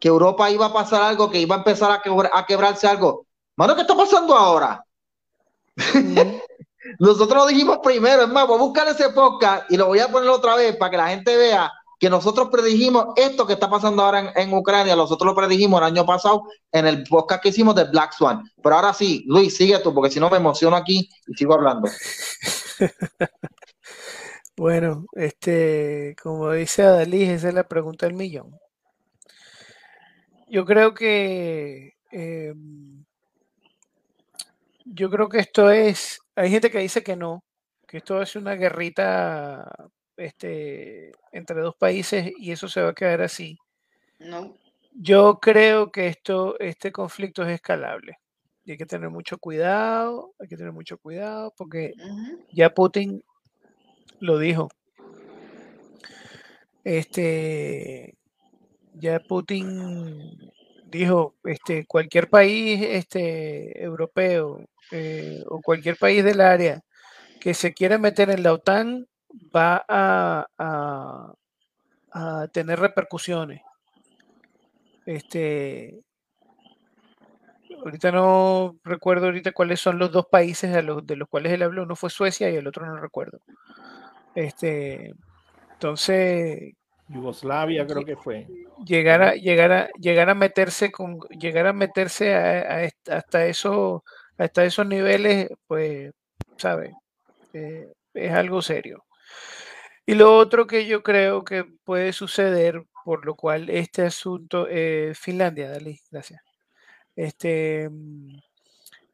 A: que Europa iba a pasar algo, que iba a empezar a, a quebrarse algo. Mano, ¿qué está pasando ahora? nosotros lo dijimos primero, es más, voy a buscar ese podcast y lo voy a poner otra vez para que la gente vea que nosotros predijimos esto que está pasando ahora en, Ucrania, nosotros lo predijimos el año pasado en el podcast que hicimos de Black Swan. Pero ahora sí, Luis, sigue tú, porque si no me emociono aquí y sigo hablando.
D: bueno, este, como dice Adalí, esa es la pregunta del millón. Yo creo que eh, yo creo que esto es, hay gente que dice que no, que esto es una guerrita este, entre dos países y eso se va a quedar así. No. Yo creo que esto, este conflicto es escalable. Y hay que tener mucho cuidado, hay que tener mucho cuidado porque ya Putin lo dijo. Este, ya Putin dijo, este, cualquier país este, europeo eh, o cualquier país del área que se quiera meter en la OTAN va a, a, tener repercusiones. Este, ahorita no recuerdo ahorita cuáles son los dos países de los, de los cuales él habló. Uno fue Suecia y el otro no recuerdo. Este, entonces,
B: Yugoslavia creo que fue.
D: Llegar a, llegar a, llegar a meterse con, llegar a meterse hasta eso, hasta esos niveles, pues, sabe, eh, es algo serio. Y lo otro que yo creo que puede suceder, por lo cual este asunto, Finlandia, Dalí, gracias. Este,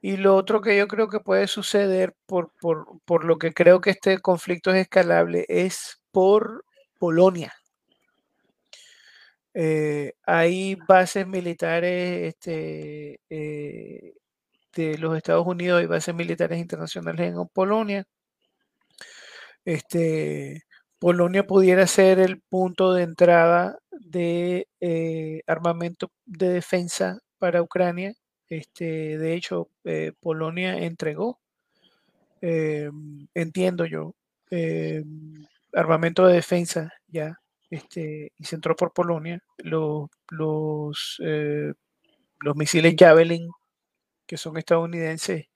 D: y lo otro que yo creo que puede suceder, por, por, por lo que creo que este conflicto es escalable, es por Polonia. Eh, hay bases militares este, eh, de los Estados Unidos, y bases militares internacionales en Polonia. Este, Polonia pudiera ser el punto de entrada de eh, armamento de defensa para Ucrania. Este, de hecho, Polonia entregó, entiendo yo, armamento de defensa ya este, y se entró por Polonia, los, los, eh, los misiles Javelin, que son estadounidenses,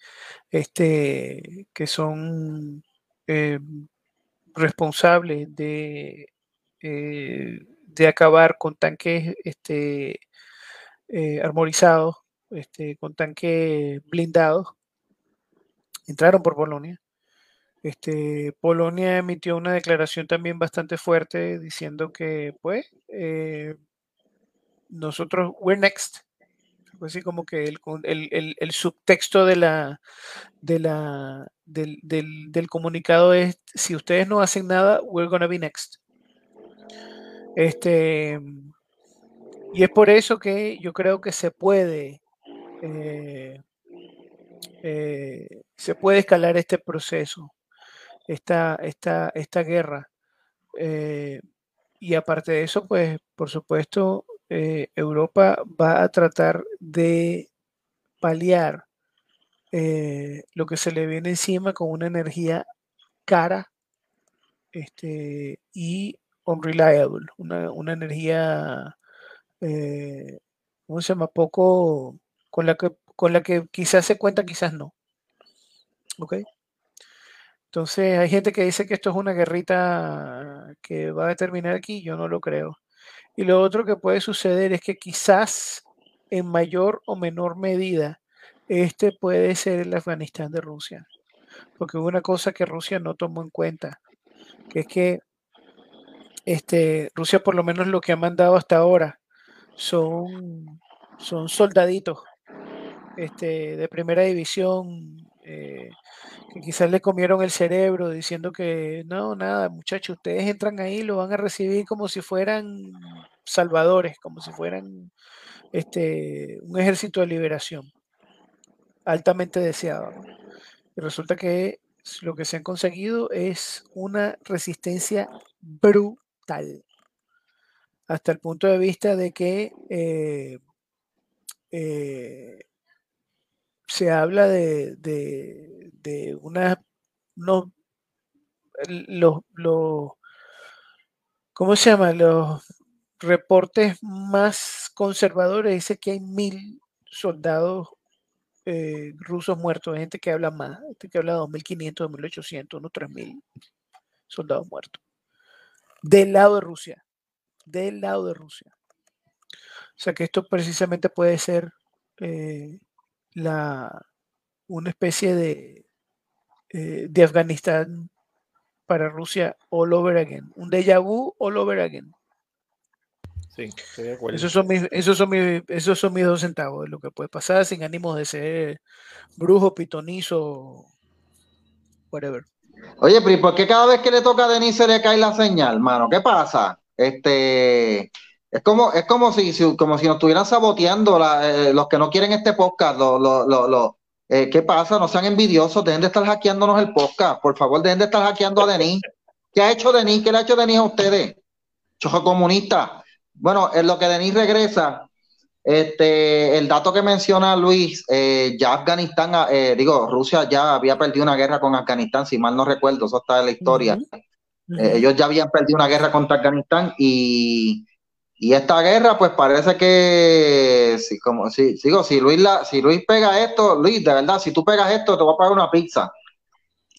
D: este, que son eh, responsables de, eh, de acabar con tanques este, armorizados, este, con tanques blindados, entraron por Polonia. Este, Polonia emitió una declaración también bastante fuerte diciendo que, pues, eh, nosotros, we're next. Así como que el, el, subtexto de la, de la, del, del, comunicado es, si ustedes no hacen nada, we're gonna be next. Este, y es por eso que yo creo que se puede, eh, eh, se puede escalar este proceso. esta, esta, esta guerra. y aparte de eso, pues por supuesto, Europa va a tratar de paliar lo que se le viene encima con una energía cara este, y unreliable, una, una energía, eh, ¿cómo se llama? Poco, con la, que, con la que quizás se cuenta, quizás no. ¿Ok? Entonces hay gente que dice que esto es una guerrita que va a terminar aquí, yo no lo creo. Y lo otro que puede suceder es que quizás en mayor o menor medida este puede ser el Afganistán de Rusia. Porque una cosa que Rusia no tomó en cuenta que es que este, Rusia por lo menos lo que ha mandado hasta ahora son, son soldaditos este, de primera división eh, que quizás le comieron el cerebro diciendo que no, nada, muchachos, ustedes entran ahí lo van a recibir como si fueran salvadores, como si fueran este, un ejército de liberación altamente deseado. Y resulta que lo que se han conseguido es una resistencia brutal. Hasta el punto de vista de que eh, eh, se habla de, de, una no los, los ¿cómo se llama? Los reportes más conservadores dice que hay mil soldados eh, rusos muertos, hay gente que habla más, gente que habla de 2.500, 2.800, unos 3.000 soldados muertos. Del lado de Rusia, del lado de Rusia. O sea que esto precisamente puede ser eh, la, una especie de, eh, de Afganistán para Rusia all over again. Un déjà vu all over again.
B: Sí, estoy de acuerdo.
D: Esos son, mis, esos, son mis, esos son mis dos centavos de lo que puede pasar sin ánimos de ser brujo, pitonizo, whatever.
A: Oye, pero ¿por qué cada vez que le toca a Denise le cae la señal, mano? ¿Qué pasa? Este, es como, es como si, como si nos estuvieran saboteando eh, los que no quieren este podcast. Eh, ¿Qué pasa? No sean envidiosos, dejen de estar hackeándonos el podcast. Por favor, dejen de estar hackeando a Denise. ¿Qué ha hecho Denise? ¿Qué le ha hecho Denise a ustedes? Chojo comunista. Bueno, en lo que Denis regresa, este, el dato que menciona Luis, eh, ya Afganistán, eh, digo, Rusia ya había perdido una guerra con Afganistán, si mal no recuerdo, eso está en la historia. Eh, ellos ya habían perdido una guerra contra Afganistán y, esta guerra, pues parece que, si, como, si, digo, si Luis, la, si Luis pega esto, Luis, de verdad, si tú pegas esto, te voy a pagar una pizza.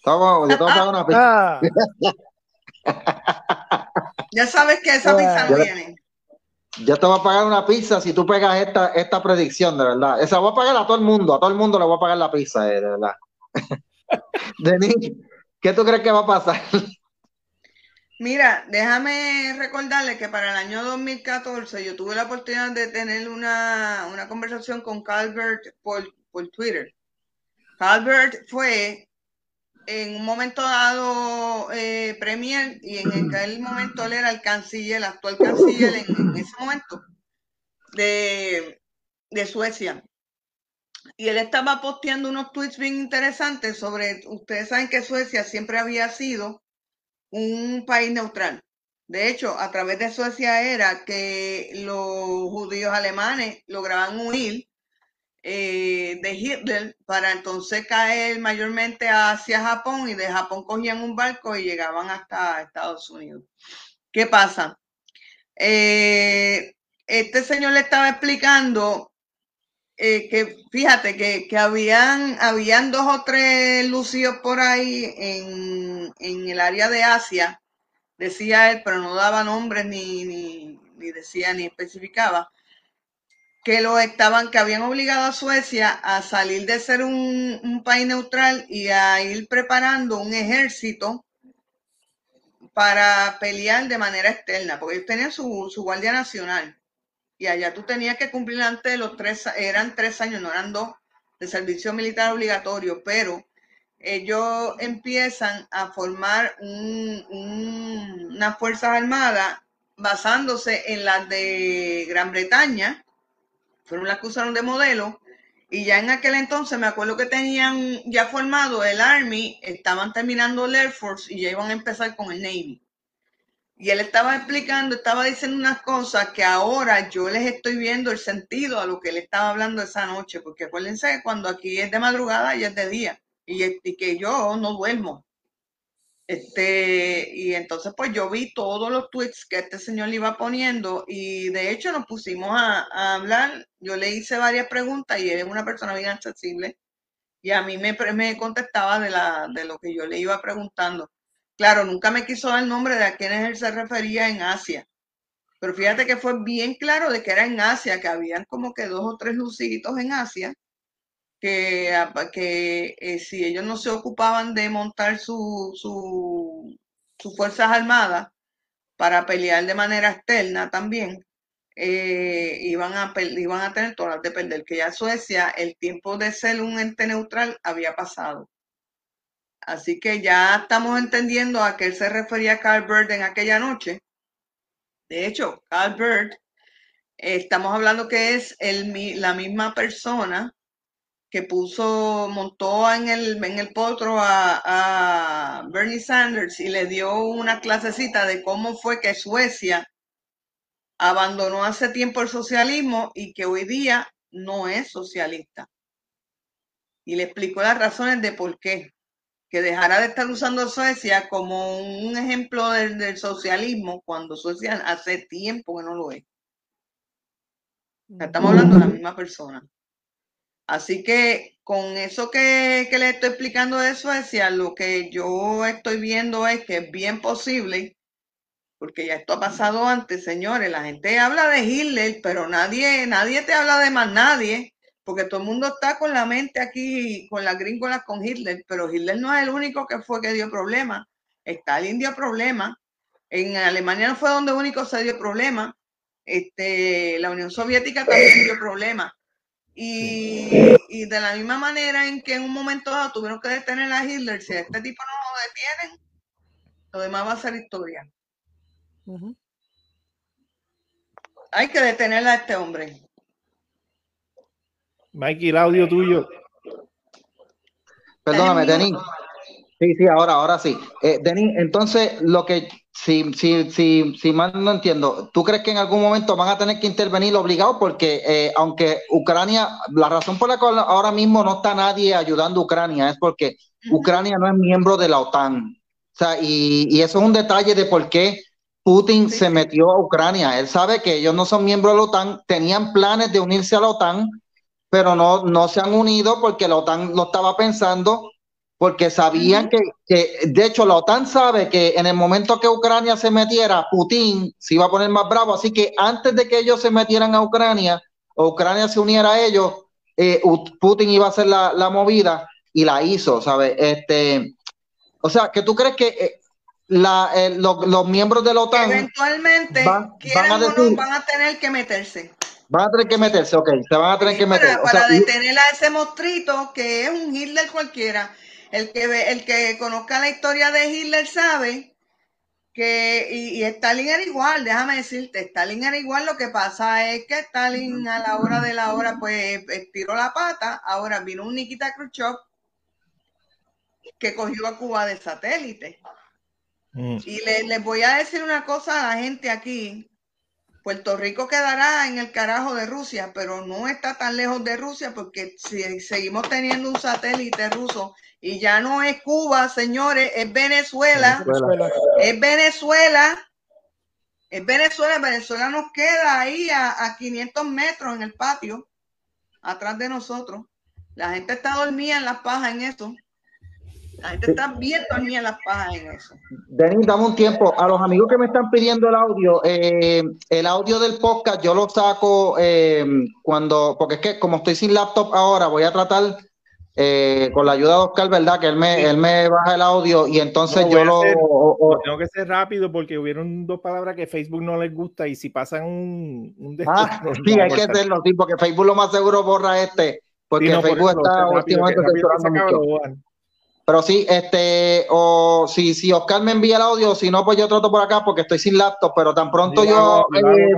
A: Te voy, a pagar una pizza.
C: ya sabes que esa pizza no viene.
A: Yo te voy a pagar una pizza si tú pegas esta, esta predicción, de verdad. Esa voy a pagar a todo el mundo, a todo el mundo le voy a pagar la pizza, eh, de verdad. Denis, ¿qué tú crees que va a pasar?
C: Mira, déjame recordarle que para el año 2014 yo tuve la oportunidad de tener una, conversación con Calvert por, por Twitter. Calvert fue en un momento dado eh, Premier y en aquel momento él era el canciller, el actual canciller en, ese momento de, Suecia. Y él estaba posteando unos tweets bien interesantes sobre, ustedes saben que Suecia siempre había sido un país neutral. De hecho, a través de Suecia era que los judíos alemanes lograban huir eh, de Hitler para entonces caer mayormente hacia Japón y de Japón cogían un barco y llegaban hasta Estados Unidos. ¿Qué pasa? Eh, este señor le estaba explicando eh, que fíjate que, habían, habían dos o tres lucios por ahí en, el área de Asia, decía él, pero no daba nombres ni, ni decía ni especificaba que lo estaban, que habían obligado a Suecia a salir de ser un, país neutral y a ir preparando un ejército para pelear de manera externa, porque ellos tenían su, guardia nacional y allá tú tenías que cumplir antes de los tres, eran tres años, no eran dos, de servicio militar obligatorio, pero ellos empiezan a formar unas fuerzas armadas basándose en las de Gran Bretaña, fueron las que usaron de modelo Y ya en aquel entonces me acuerdo que tenían ya formado el Army, estaban terminando el Air Force y ya iban a empezar con el Navy. Y él estaba explicando, estaba diciendo unas cosas que ahora yo les estoy viendo el sentido a lo que él estaba hablando esa noche, porque acuérdense que cuando aquí es de madrugada y es de día, y, que yo no duermo. Este, y entonces pues yo vi todos los tweets que este señor le iba poniendo y de hecho nos pusimos a, hablar, yo le hice varias preguntas y él es una persona bien accesible y a mí me, me contestaba de, la, de lo que yo le iba preguntando. Claro, nunca me quiso dar el nombre de a quiénes él se refería en Asia, pero fíjate que fue bien claro de que era en Asia, que habían como que dos o tres luciditos en Asia que, eh, si ellos no se ocupaban de montar su, su, sus fuerzas armadas para pelear de manera externa también, eh, iban, a, a tener todas de perder, que ya Suecia, el tiempo de ser un ente neutral había pasado. Así que ya estamos entendiendo a qué se refería Carl Bird en aquella noche. De hecho, Carl Bird, estamos hablando que es el, la misma persona que puso, montó en el, en el potro a, Bernie Sanders y le dio una clasecita de cómo fue que Suecia abandonó hace tiempo el socialismo y que hoy día no es socialista. Y le explicó las razones de por qué. Que dejara de estar usando Suecia como un ejemplo del, socialismo cuando Suecia hace tiempo que no lo es. Estamos hablando de la misma persona. Así que con eso que, le estoy explicando de Suecia, lo que yo estoy viendo es que es bien posible, porque ya esto ha pasado antes, señores, la gente habla de Hitler, pero nadie, nadie te habla de más nadie, porque todo el mundo está con la mente aquí, con las gringolas con Hitler, pero Hitler no es el único que fue que dio problemas. Stalin dio problemas. En Alemania no fue donde único se dio problema. Este, la Unión Soviética también dio problemas. Y, de la misma manera en que en un momento dado tuvieron que detener a Hitler, si a este tipo no lo detienen, lo demás va a ser historia. Hay que detener a este hombre.
B: Mikey, el audio tuyo.
A: Perdóname, Denis. Sí, sí, ahora, ahora sí. Eh, Denis, entonces lo que si, si, si, si mal no entiendo, ¿tú crees que en algún momento van a tener que intervenir obligados? Porque eh, aunque Ucrania, la razón por la cual ahora mismo no está nadie ayudando a Ucrania es porque Ucrania no es miembro de la OTAN. O sea, y, eso es un detalle de por qué Putin se metió a Ucrania. Él sabe que ellos no son miembros de la OTAN, tenían planes de unirse a la OTAN, pero no, no se han unido porque la OTAN lo estaba pensando porque sabían que, de hecho, la OTAN sabe que en el momento que Ucrania se metiera, Putin se iba a poner más bravo, así que antes de que ellos se metieran a Ucrania, o Ucrania se uniera a ellos, eh, Putin iba a hacer la, movida y la hizo, ¿sabes? Este, o sea, que tú crees que eh, la, eh, los miembros de la OTAN
C: eventualmente van, a, van a tener que meterse.
A: Van a tener que meterse, ok, se van a tener que meter.
C: Para, detener a ese monstruito que es un Hitler cualquiera el que, el que conozca la historia de Hitler sabe que, y, Stalin era igual, déjame decirte, Stalin era igual, lo que pasa es que Stalin a la hora de la hora pues estiró la pata, ahora vino un Nikita Khrushchev que cogió a Cuba de satélite. Mm. Y les voy a decir una cosa a la gente aquí, Puerto Rico quedará en el carajo de Rusia, pero no está tan lejos de Rusia porque si seguimos teniendo un satélite ruso y ya no es Cuba, señores, es Venezuela. Es Venezuela. Es Venezuela. Venezuela nos queda ahí a, a 500 metros en el patio, atrás de nosotros. La gente está dormida en las pajas en eso. La gente está bien dormida en las pajas en eso.
A: Denis, dame un tiempo. A los amigos que me están pidiendo el audio, eh, el audio del podcast yo lo saco eh, cuando, porque es que como estoy sin laptop ahora, voy a tratar eh, con la ayuda de Oscar, ¿verdad? Que él me, él me baja el audio y entonces yo lo...
B: tengo que ser rápido porque hubieron dos palabras que Facebook no les gusta y si pasan un... un
A: ah, sí, hay que hacerlo, sí, porque Facebook lo más seguro borra este, porque Facebook está últimamente mucho. Pero sí, este, o si, si Oscar me envía el audio, si no, pues yo trato por acá porque estoy sin laptop, pero tan pronto yo... Eh,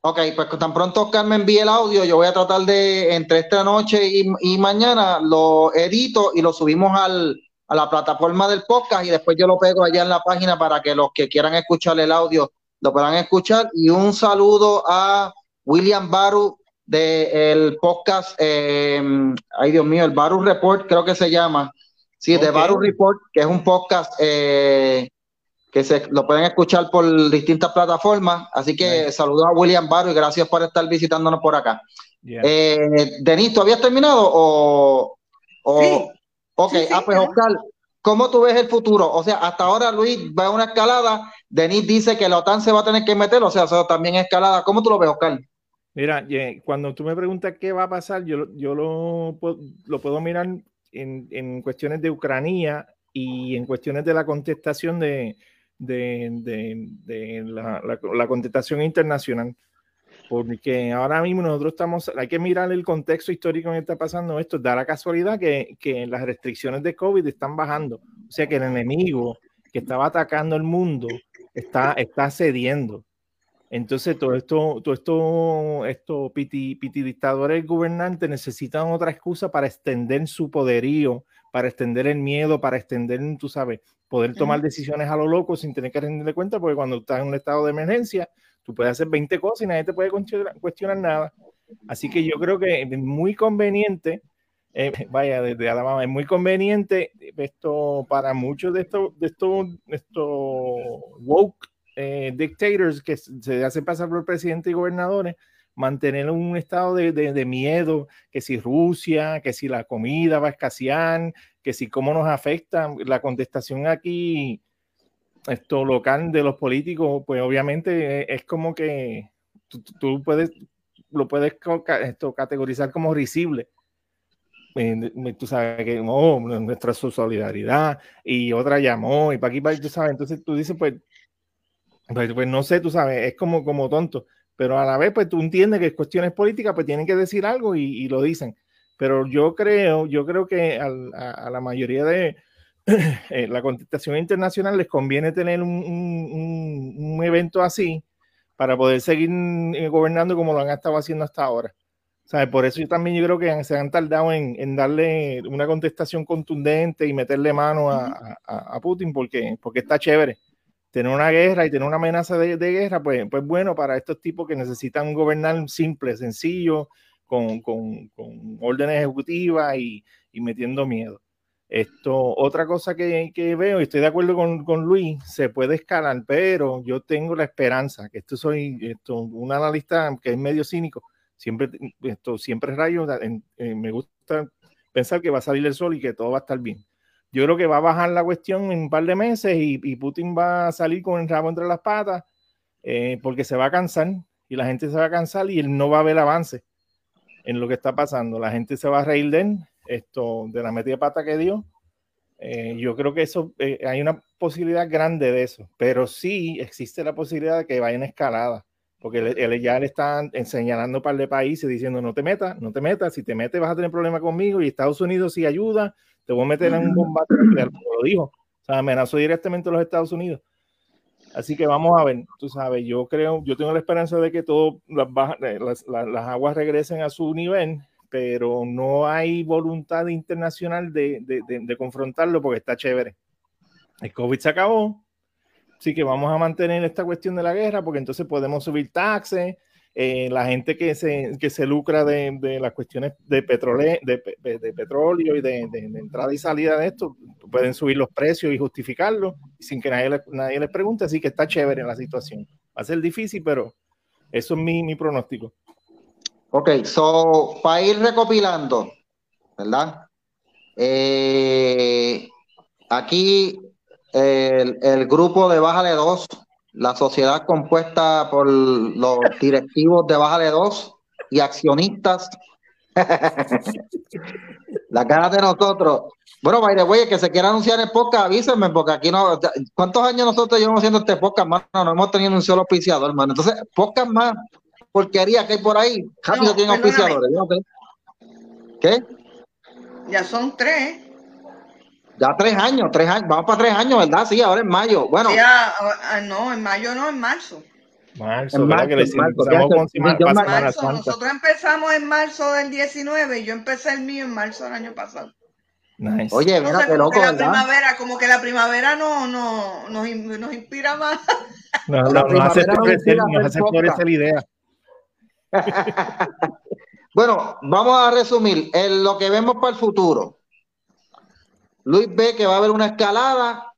A: Ok, pues tan pronto Oscar me envíe el audio, yo voy a tratar de, entre esta noche y, mañana, lo edito y lo subimos al, a la plataforma del podcast y después yo lo pego allá en la página para que los que quieran escuchar el audio lo puedan escuchar. Y un saludo a William Baru del podcast, eh, ay Dios mío, el Baru Report creo que se llama. Sí, de Baru Report, que es un podcast eh, que se lo pueden escuchar por distintas plataformas. Así que saludos a William Barro y gracias por estar visitándonos por acá. Eh, Denis, ¿tú habías terminado? O,
C: sí.
A: Ok, ah, pues Oscar, ¿cómo tú ves el futuro? O sea, hasta ahora Luis va a una escalada, Denis dice que la OTAN se va a tener que meter, o sea, eso también es escalada. ¿Cómo tú lo ves, Oscar?
B: Mira, cuando tú me preguntas qué va a pasar, yo, yo lo, lo puedo mirar en, en cuestiones de Ucrania y en cuestiones de la contestación de, de, la, contestación internacional. Porque ahora mismo nosotros estamos, hay que mirar el contexto histórico en que está pasando esto. Da la casualidad que, que las restricciones de COVID están bajando. O sea que el enemigo que estaba atacando el mundo está, está cediendo. Entonces, todo esto, todo esto, estos piti, piti, dictadores gobernantes necesitan otra excusa para extender su poderío, para extender el miedo, para extender, tú sabes, poder tomar decisiones a lo loco sin tener que rendirle cuenta, porque cuando estás en un estado de emergencia, tú puedes hacer 20 cosas y nadie te puede cuestionar, nada. Así que yo creo que es muy conveniente, eh, vaya, desde Alabama, es muy conveniente esto para muchos de estos, de estos, estos woke eh, dictators que se hacen pasar por presidente y gobernadores, mantener un estado de, de, miedo, que si Rusia, que si la comida va a escasear, que si cómo nos afecta la contestación aquí, esto local de los políticos, pues obviamente es como que tú, puedes, lo puedes esto, categorizar como risible. Tú sabes que no, nuestra solidaridad y otra llamó y para aquí, para tú sabes, entonces tú dices, pues, pues, pues, no sé, tú sabes, es como, como tonto pero a la vez, pues tú entiendes que es cuestiones políticas, pues tienen que decir algo y, lo dicen. Pero yo creo, yo creo que a, la mayoría de eh, la contestación internacional les conviene tener un, evento así para poder seguir eh, gobernando como lo han estado haciendo hasta ahora. ¿Sabes? Por eso yo también yo creo que se han tardado en, darle una contestación contundente y meterle mano a, a Putin porque, porque está chévere tener una guerra y tener una amenaza de, guerra, pues, pues bueno, para estos tipos que necesitan gobernar simple, sencillo, con, con, con órdenes ejecutivas y, y, metiendo miedo. Esto, otra cosa que, que, veo, y estoy de acuerdo con, con, Luis, se puede escalar, pero yo tengo la esperanza, que esto soy esto, un analista que es medio cínico, siempre, esto, siempre rayo, me gusta pensar que va a salir el sol y que todo va a estar bien yo creo que va a bajar la cuestión en un par de meses y, Putin va a salir con el rabo entre las patas eh, porque se va a cansar y la gente se va a cansar y él no va a ver avance en lo que está pasando. La gente se va a reír de él, esto, de la metida pata que dio. Eh, yo creo que eso, eh, hay una posibilidad grande de eso, pero sí existe la posibilidad de que vaya en escalada, porque él, ya le están señalando un par de países diciendo no te metas, no te metas, si te metes vas a tener problemas conmigo y Estados Unidos sí ayuda, te voy a meter en un bombate nuclear, como lo dijo. O sea, amenazó directamente a los Estados Unidos. Así que vamos a ver, tú sabes, yo creo, yo tengo la esperanza de que todo, las, eh, las, las, aguas regresen a su nivel, pero no hay voluntad internacional de, de, de, confrontarlo porque está chévere. El COVID se acabó, así que vamos a mantener esta cuestión de la guerra porque entonces podemos subir taxes, eh, la gente que se, que se lucra de, de las cuestiones de, petróleo, de, de petróleo y de, entrada y salida de esto, pueden subir los precios y justificarlo sin que nadie, nadie les pregunte, así que está chévere la situación. Va a ser difícil, pero eso es mi, mi pronóstico.
A: Ok, so, para ir recopilando, ¿verdad? Eh, aquí el, el, grupo de Bájale 2 la sociedad compuesta por los directivos de Bájale 2 y accionistas. la cara de nosotros. Bueno, by the que se quiera anunciar en podcast, avísenme, porque aquí no. ¿Cuántos años nosotros llevamos haciendo este podcast, hermano? No, hemos tenido un solo auspiciador, hermano. Entonces, podcast más porquería que hay por ahí. Rápido no, tiene auspiciadores. ¿Qué?
C: Ya son tres.
A: Ya tres años, tres años, vamos para tres años, ¿verdad? Sí, ahora en mayo. Bueno.
C: Ya, no, en mayo no, en marzo.
B: Marzo, marzo, que marzo,
C: marzo nosotros empezamos en marzo del 19 y yo empecé el mío en marzo del año pasado.
A: Nice. Oye, mira no qué loco,
C: la primavera, como que la primavera no, no nos, nos inspira más.
B: No, no, no hace florecer, nos hace florecer la idea.
A: bueno, vamos a resumir en lo que vemos para el futuro. Luis ve que va a haber una escalada,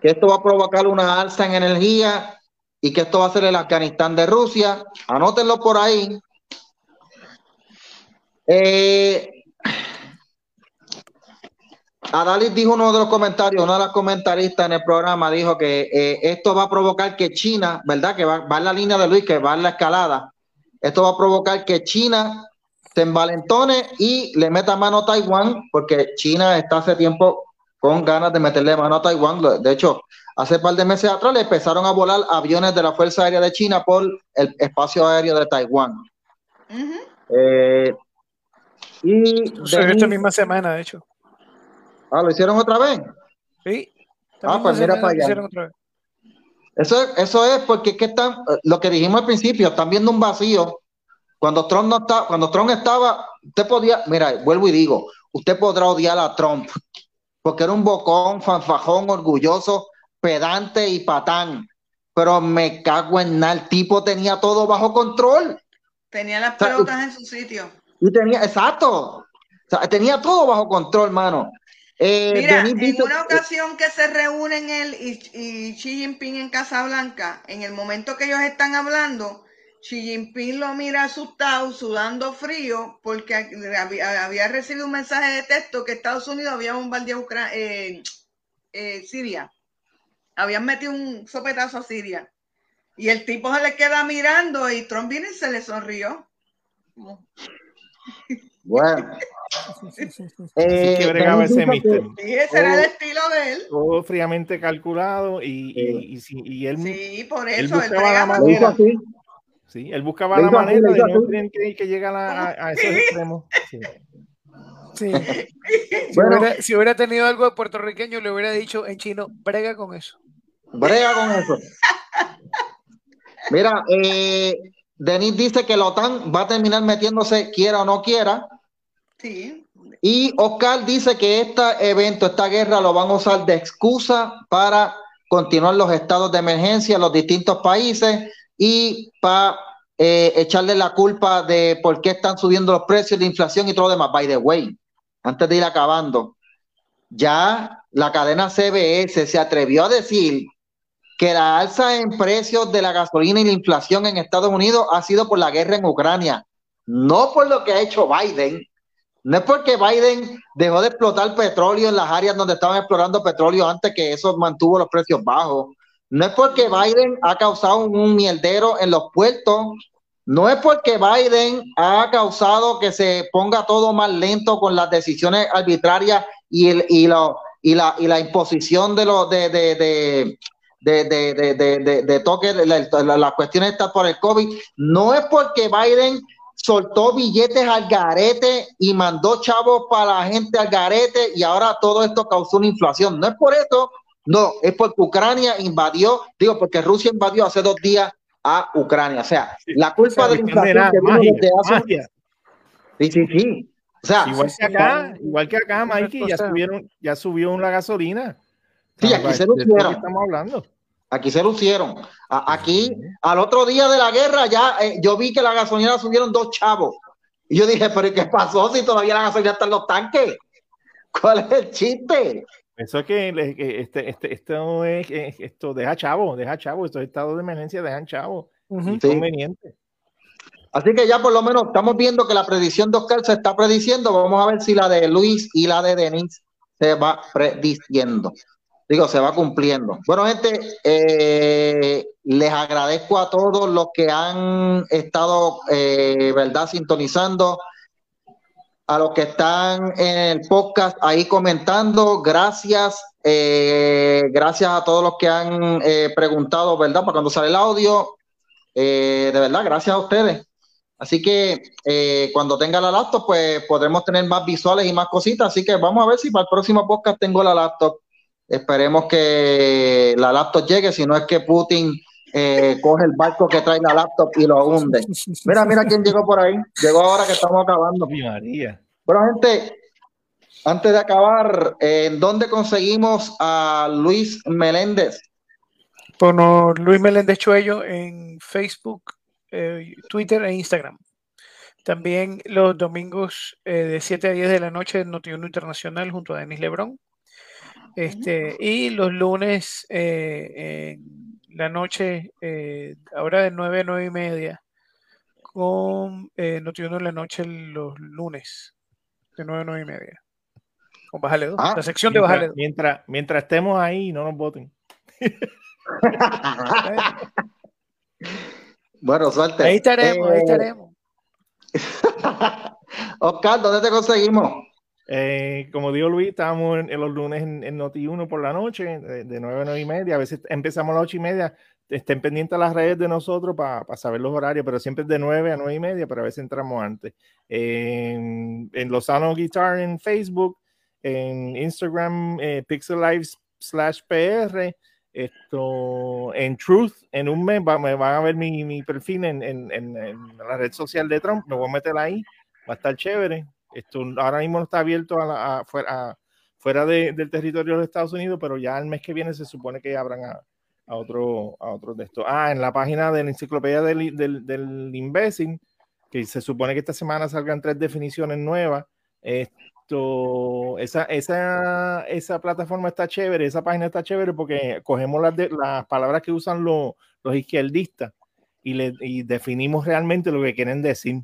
A: que esto va a provocar una alza en energía y que esto va a ser el Afganistán de Rusia. Anótenlo por ahí. Eh, dijo uno de los comentarios, una de las comentaristas en el programa dijo que eh, esto va a provocar que China, ¿verdad? Que va, va, en la línea de Luis, que va en la escalada. Esto va a provocar que China se envalentone y le meta mano a Taiwán, porque China está hace tiempo con ganas de meterle mano a Taiwán. De hecho, hace un par de meses atrás le empezaron a volar aviones de la Fuerza Aérea de China por el espacio aéreo de Taiwán. Eh,
D: y esta misma semana, de hecho.
A: Ah, ¿lo hicieron otra vez?
D: Sí.
A: Ah, pues mira para allá. Eso, eso es porque es que están, lo que dijimos al principio, están viendo un vacío. Cuando Trump no está, cuando Trump estaba, usted podía, mira, vuelvo y digo, usted podrá odiar a Trump, porque era un bocón, fanfajón, orgulloso, pedante y patán. Pero me cago en nada, el tipo tenía todo bajo control.
C: Tenía las pelotas en su sitio.
A: Y tenía, exacto. O sea, tenía todo bajo control, mano.
C: Eh, Mira, en una ocasión que se reúnen él y, Xi Jinping en Casa Blanca, en el momento que ellos están hablando, Xi Jinping lo mira asustado, sudando frío, porque había, recibido un mensaje de texto que Estados Unidos había bombardeado eh, eh, Siria. Habían metido un sopetazo a Siria. Y el tipo se le queda mirando y Trump viene y se le sonrió.
A: Bueno.
B: Eh, que bregaba ese mister.
C: Sí, ese era el estilo de él.
B: Todo fríamente calculado y, y, y, él.
C: Sí, por eso.
B: Él buscaba la manera. Sí, él buscaba la manera de no tener que, que llegar a, a, esos extremos. Sí.
D: Sí. Si, hubiera, si, hubiera, tenido algo de puertorriqueño, le hubiera dicho en chino, brega con eso.
A: Brega con eso. Mira, eh, Denis dice que la OTAN va a terminar metiéndose, quiera o no quiera,
C: Sí.
A: Y Oscar dice que este evento, esta guerra, lo van a usar de excusa para continuar los estados de emergencia en los distintos países y para eh, echarle la culpa de por qué están subiendo los precios de inflación y todo lo demás. By the way, antes de ir acabando, ya la cadena CBS se atrevió a decir que la alza en precios de la gasolina y la inflación en Estados Unidos ha sido por la guerra en Ucrania, no por lo que ha hecho Biden, no es porque Biden dejó de explotar petróleo en las áreas donde estaban explorando petróleo antes que eso mantuvo los precios bajos. No es porque Biden ha causado un mierdero en los puertos. No es porque Biden ha causado que se ponga todo más lento con las decisiones arbitrarias y, el, y, lo, y, la, y la imposición de los de, de, de de, de, de, de, las la, cuestiones estas por el COVID, no es porque Biden soltó billetes al garete y mandó chavos para la gente al garete y ahora todo esto causó una inflación. No es por eso, no, es porque Ucrania invadió, digo, porque Rusia invadió hace dos días a Ucrania. O sea, la culpa de la inflación que
B: magia, hace...
A: Sí, sí, sí. O sea,
B: igual que acá, igual que acá, Mikey, ya subieron, ya subió la gasolina.
A: Sí, aquí se lo hicieron.
B: Estamos hablando.
A: Aquí se lucieron. Aquí, al otro día de la guerra, ya eh, yo vi que la gasolina subieron dos chavos. Y yo dije, pero ¿qué pasó si todavía la gasolina está en los tanques? ¿Cuál es el chiste?
B: Eso es que este, este, esto es esto deja chavo, deja chavo, estos estados de emergencia dejan chavo. Conveniente.
A: Así que ya por lo menos estamos viendo que la predicción de Oscar se está prediciendo. Vamos a ver si la de Luis y la de Denis se va prediciendo digo, se va cumpliendo. Bueno, gente, eh, les agradezco a todos los que han estado, eh, ¿verdad?, sintonizando, a los que están en el podcast ahí comentando, gracias, eh, gracias a todos los que han preguntado, ¿verdad?, para cuando sale el audio, de verdad, gracias a ustedes. Así que cuando tenga la laptop, pues podremos tener más visuales y más cositas. Así que vamos a ver si para el próximo podcast tengo la laptop Esperemos que la laptop llegue, si no es que Putin eh, coge el barco que trae la laptop y lo hunde. Mira, mira quién llegó por ahí. Llegó ahora que estamos acabando.
B: María.
A: Bueno, gente, antes de acabar, ¿en dónde conseguimos a Luis Meléndez?
D: Bueno, Luis Meléndez Chuello en Facebook, eh, Twitter e Instagram. También los domingos eh, de 7 a 10 de la noche en Notiuno Internacional junto a Denis Lebrón. Este, y los lunes eh, en la noche, ahora de 9 a 9 y media, con Notiuno en la noche los lunes, de 9 a 9 y media. Con Bájale 2,
B: ah,
D: la sección de
B: Bájale
D: 2.
B: Mientras, mientras estemos ahí, no nos voten.
A: bueno, suerte.
D: Ahí estaremos, ahí estaremos.
A: Oscar, ¿dónde te conseguimos?
B: Eh, como dijo Luis, estamos en, los lunes en, Noti1 por la noche, de, 9 a 9 y media. A veces empezamos a las 8 y media. Estén pendientes las redes de nosotros para saber los horarios, pero siempre es de 9 a 9 y media, pero a veces entramos antes. en, en Lozano Guitar en Facebook, en Instagram, eh, Pixel Live slash PR esto, en Truth, en un mes me van a ver mi, perfil en, la red social de Trump, me voy a meter ahí, va a estar chévere. Esto ahora mismo no está abierto a, fuera, de, del territorio de Estados Unidos, pero ya el mes que viene se supone que abran a, a otro, a otro de estos. Ah, en la página de la enciclopedia del, del, del imbécil, que se supone que esta semana salgan tres definiciones nuevas. Esto, esa, esa, esa plataforma está chévere, esa página está chévere porque cogemos las, de, las palabras que usan los, los izquierdistas y, le, y definimos realmente lo que quieren decir.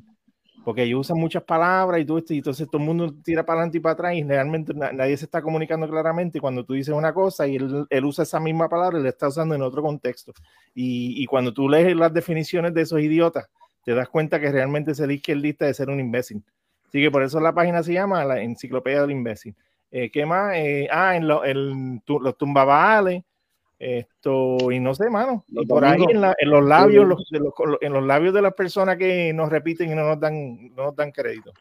B: Porque ellos usan muchas palabras y, todo esto, y entonces todo el mundo tira para adelante y para atrás y realmente nadie se está comunicando claramente. Y cuando tú dices una cosa y él, él usa esa misma palabra, él está usando en otro contexto. Y, y, cuando tú lees las definiciones de esos idiotas, te das cuenta que realmente ser izquierdista de ser un imbécil. Así que por eso la página se llama la Enciclopedia del Imbécil. Eh, ¿Qué más? Eh, ah, en, lo, en los tumbabales, esto, y no sé, mano. y por ahí en, la, en los labios, los, de los, en los labios de las personas que nos repiten y no nos dan, no nos dan crédito.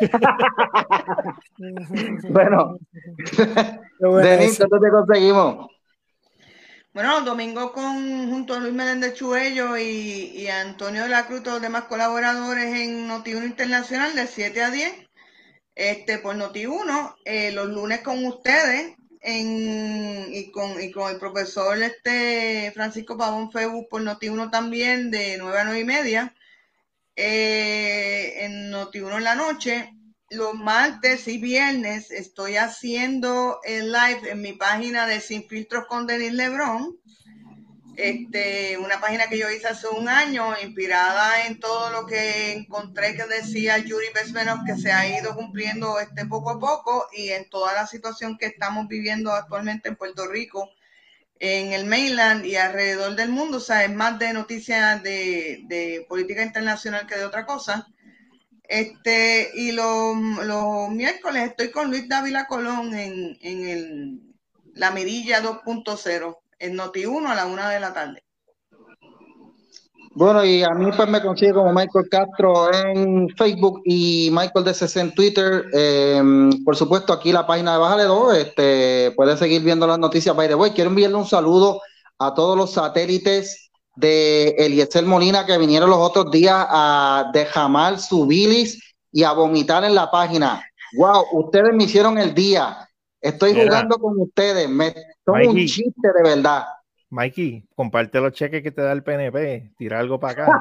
A: bueno, Denis, ¿dónde te conseguimos?
C: Bueno, domingo con, junto a Luis Meléndez Chuello y, Antonio de la Cruz, todos los demás colaboradores en Noti1 Internacional de 7 a 10, este, por Noti1, eh, los lunes con ustedes y, con, y con el profesor este Francisco Pavón Facebook por Noti1 también de 9 a 9 y media, eh, en Noti1 en la noche, los martes y viernes estoy haciendo el live en mi página de Sin Filtros con Denis Lebrón. Este, una página que yo hice hace un año, inspirada en todo lo que encontré que decía Yuri Besmenov, que se ha ido cumpliendo este poco a poco y en toda la situación que estamos viviendo actualmente en Puerto Rico, en el mainland y alrededor del mundo. O sea, es más de noticias de, de política internacional que de otra cosa. Este, y los, miércoles estoy con Luis Dávila Colón en, en el, la Mirilla 2.0, en Noti1 a la una de la tarde.
A: Bueno, y a mí pues me consigue como Michael Castro en Facebook y Michael DC en Twitter. Em, por supuesto, aquí la página de Bájale 2, este, pueden seguir viendo las noticias. By the way, quiero enviarle un saludo a todos los satélites de Eliezer Molina que vinieron los otros días a dejamar su bilis y a vomitar en la página. Wow, ustedes me hicieron el día. Estoy jugando con ustedes. Me son un chiste de verdad.
B: Mikey, comparte los cheques que te da el PNP, tira algo para acá.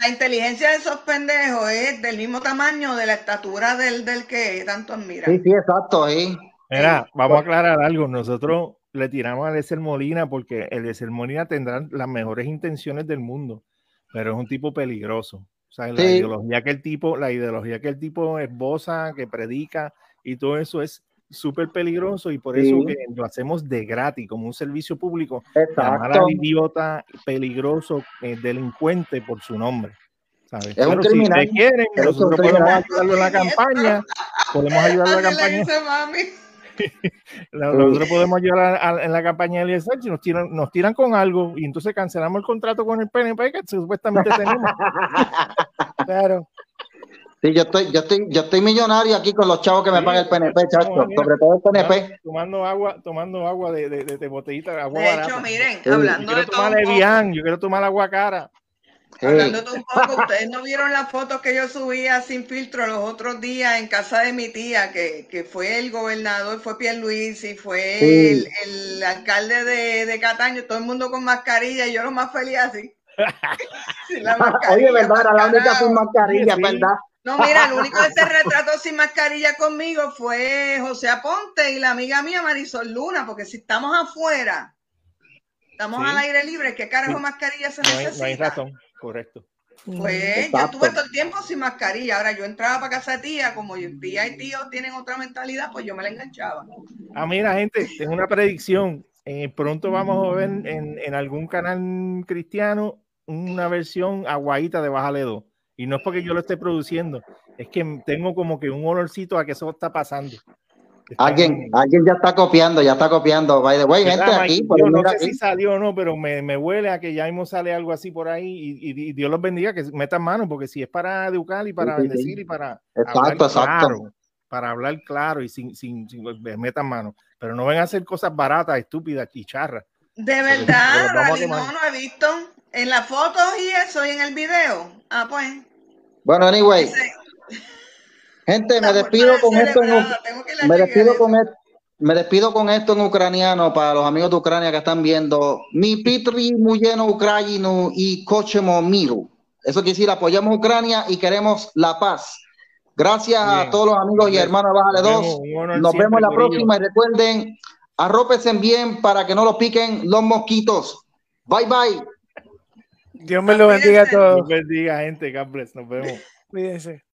C: la inteligencia de esos pendejos es del mismo tamaño de la estatura del, del que tanto admira.
A: Sí, sí, exacto, sí.
B: Mira, vamos a aclarar algo. Nosotros le tiramos a Eliezer Molina porque el Eliezer Molina tendrá las mejores intenciones del mundo, pero es un tipo peligroso. O sea, la ideología que el tipo, la ideología que el tipo esboza, que predica y todo eso es súper peligroso y por eso que lo hacemos de gratis, como un servicio público. Llamar al idiota peligroso, eh, delincuente por su nombre. ¿sabes? Es un si quieren, nosotros podemos ayudarlo en la campaña, podemos ayudarlo en la campaña. Nosotros podemos ayudar en la campaña del ISR si nos tiran, nos tiran con algo y entonces cancelamos el contrato con el PNP que supuestamente tenemos.
D: claro.
A: Sí, yo estoy, yo estoy, yo estoy millonario aquí con los chavos que me paga el PNP, chacho, sobre todo el PNP.
B: Tomando agua, tomando agua de, de, de, botellita, agua
C: De hecho, miren, hablando de todo.
B: yo quiero tomar agua cara.
C: Hablando un poco, ustedes no vieron las fotos que yo subía sin filtro los otros días en casa de mi tía, que, que fue el gobernador, fue Luis y fue el, el, alcalde de, de, Cataño, todo el mundo con mascarilla y yo lo más feliz así.
A: Oye, verdad, era la única sin mascarilla, ¿verdad?
C: No, mira, el único que se retrató sin mascarilla conmigo fue José Aponte y la amiga mía Marisol Luna, porque si estamos afuera, estamos al aire libre, ¿qué carajo mascarilla se necesita?
B: no hay razón. Correcto.
C: Pues yo estuve todo el tiempo sin mascarilla. Ahora yo entraba para casa de tía, como tía y tío tienen otra mentalidad, pues yo me la enganchaba.
B: Ah, mira, gente, tengo una predicción. Eh, pronto vamos a ver en, en, algún canal cristiano una versión aguadita de Bájale 2. Y no es porque yo lo esté produciendo, es que tengo como que un olorcito a que eso está pasando.
A: Alguien, alguien ya está copiando, ya está copiando. By the way, gente aquí.
B: Yo no sé si salió o no, pero me, me, huele a que ya mismo sale algo así por ahí y, y, Dios los bendiga, que metan mano, porque si es para educar y para sí, bendecir y para.
A: Exacto, hablar exacto.
B: Claro, para hablar claro y sin, sin, sin, metan mano. Pero no ven a hacer cosas baratas, estúpidas y charras.
C: De verdad, Rally, no, no he visto. En las fotos y eso y en el video. Ah, pues.
A: Bueno, anyway. Gente, me despido con esto en, me despido con esto. Me despido con esto en ucraniano para los amigos de Ucrania que están viendo. Mi Pitri Muyeno Ucraniano y Kochemo Miru. Eso quiere decir, apoyamos Ucrania y queremos la paz. Gracias a todos los amigos y hermanos de Bájale 2. Nos vemos la próxima y recuerden, arrópense bien para que no los piquen los mosquitos. Bye bye.
D: Dios me lo bendiga a todos.
B: Dios bendiga, gente. God Nos vemos.
D: Cuídense.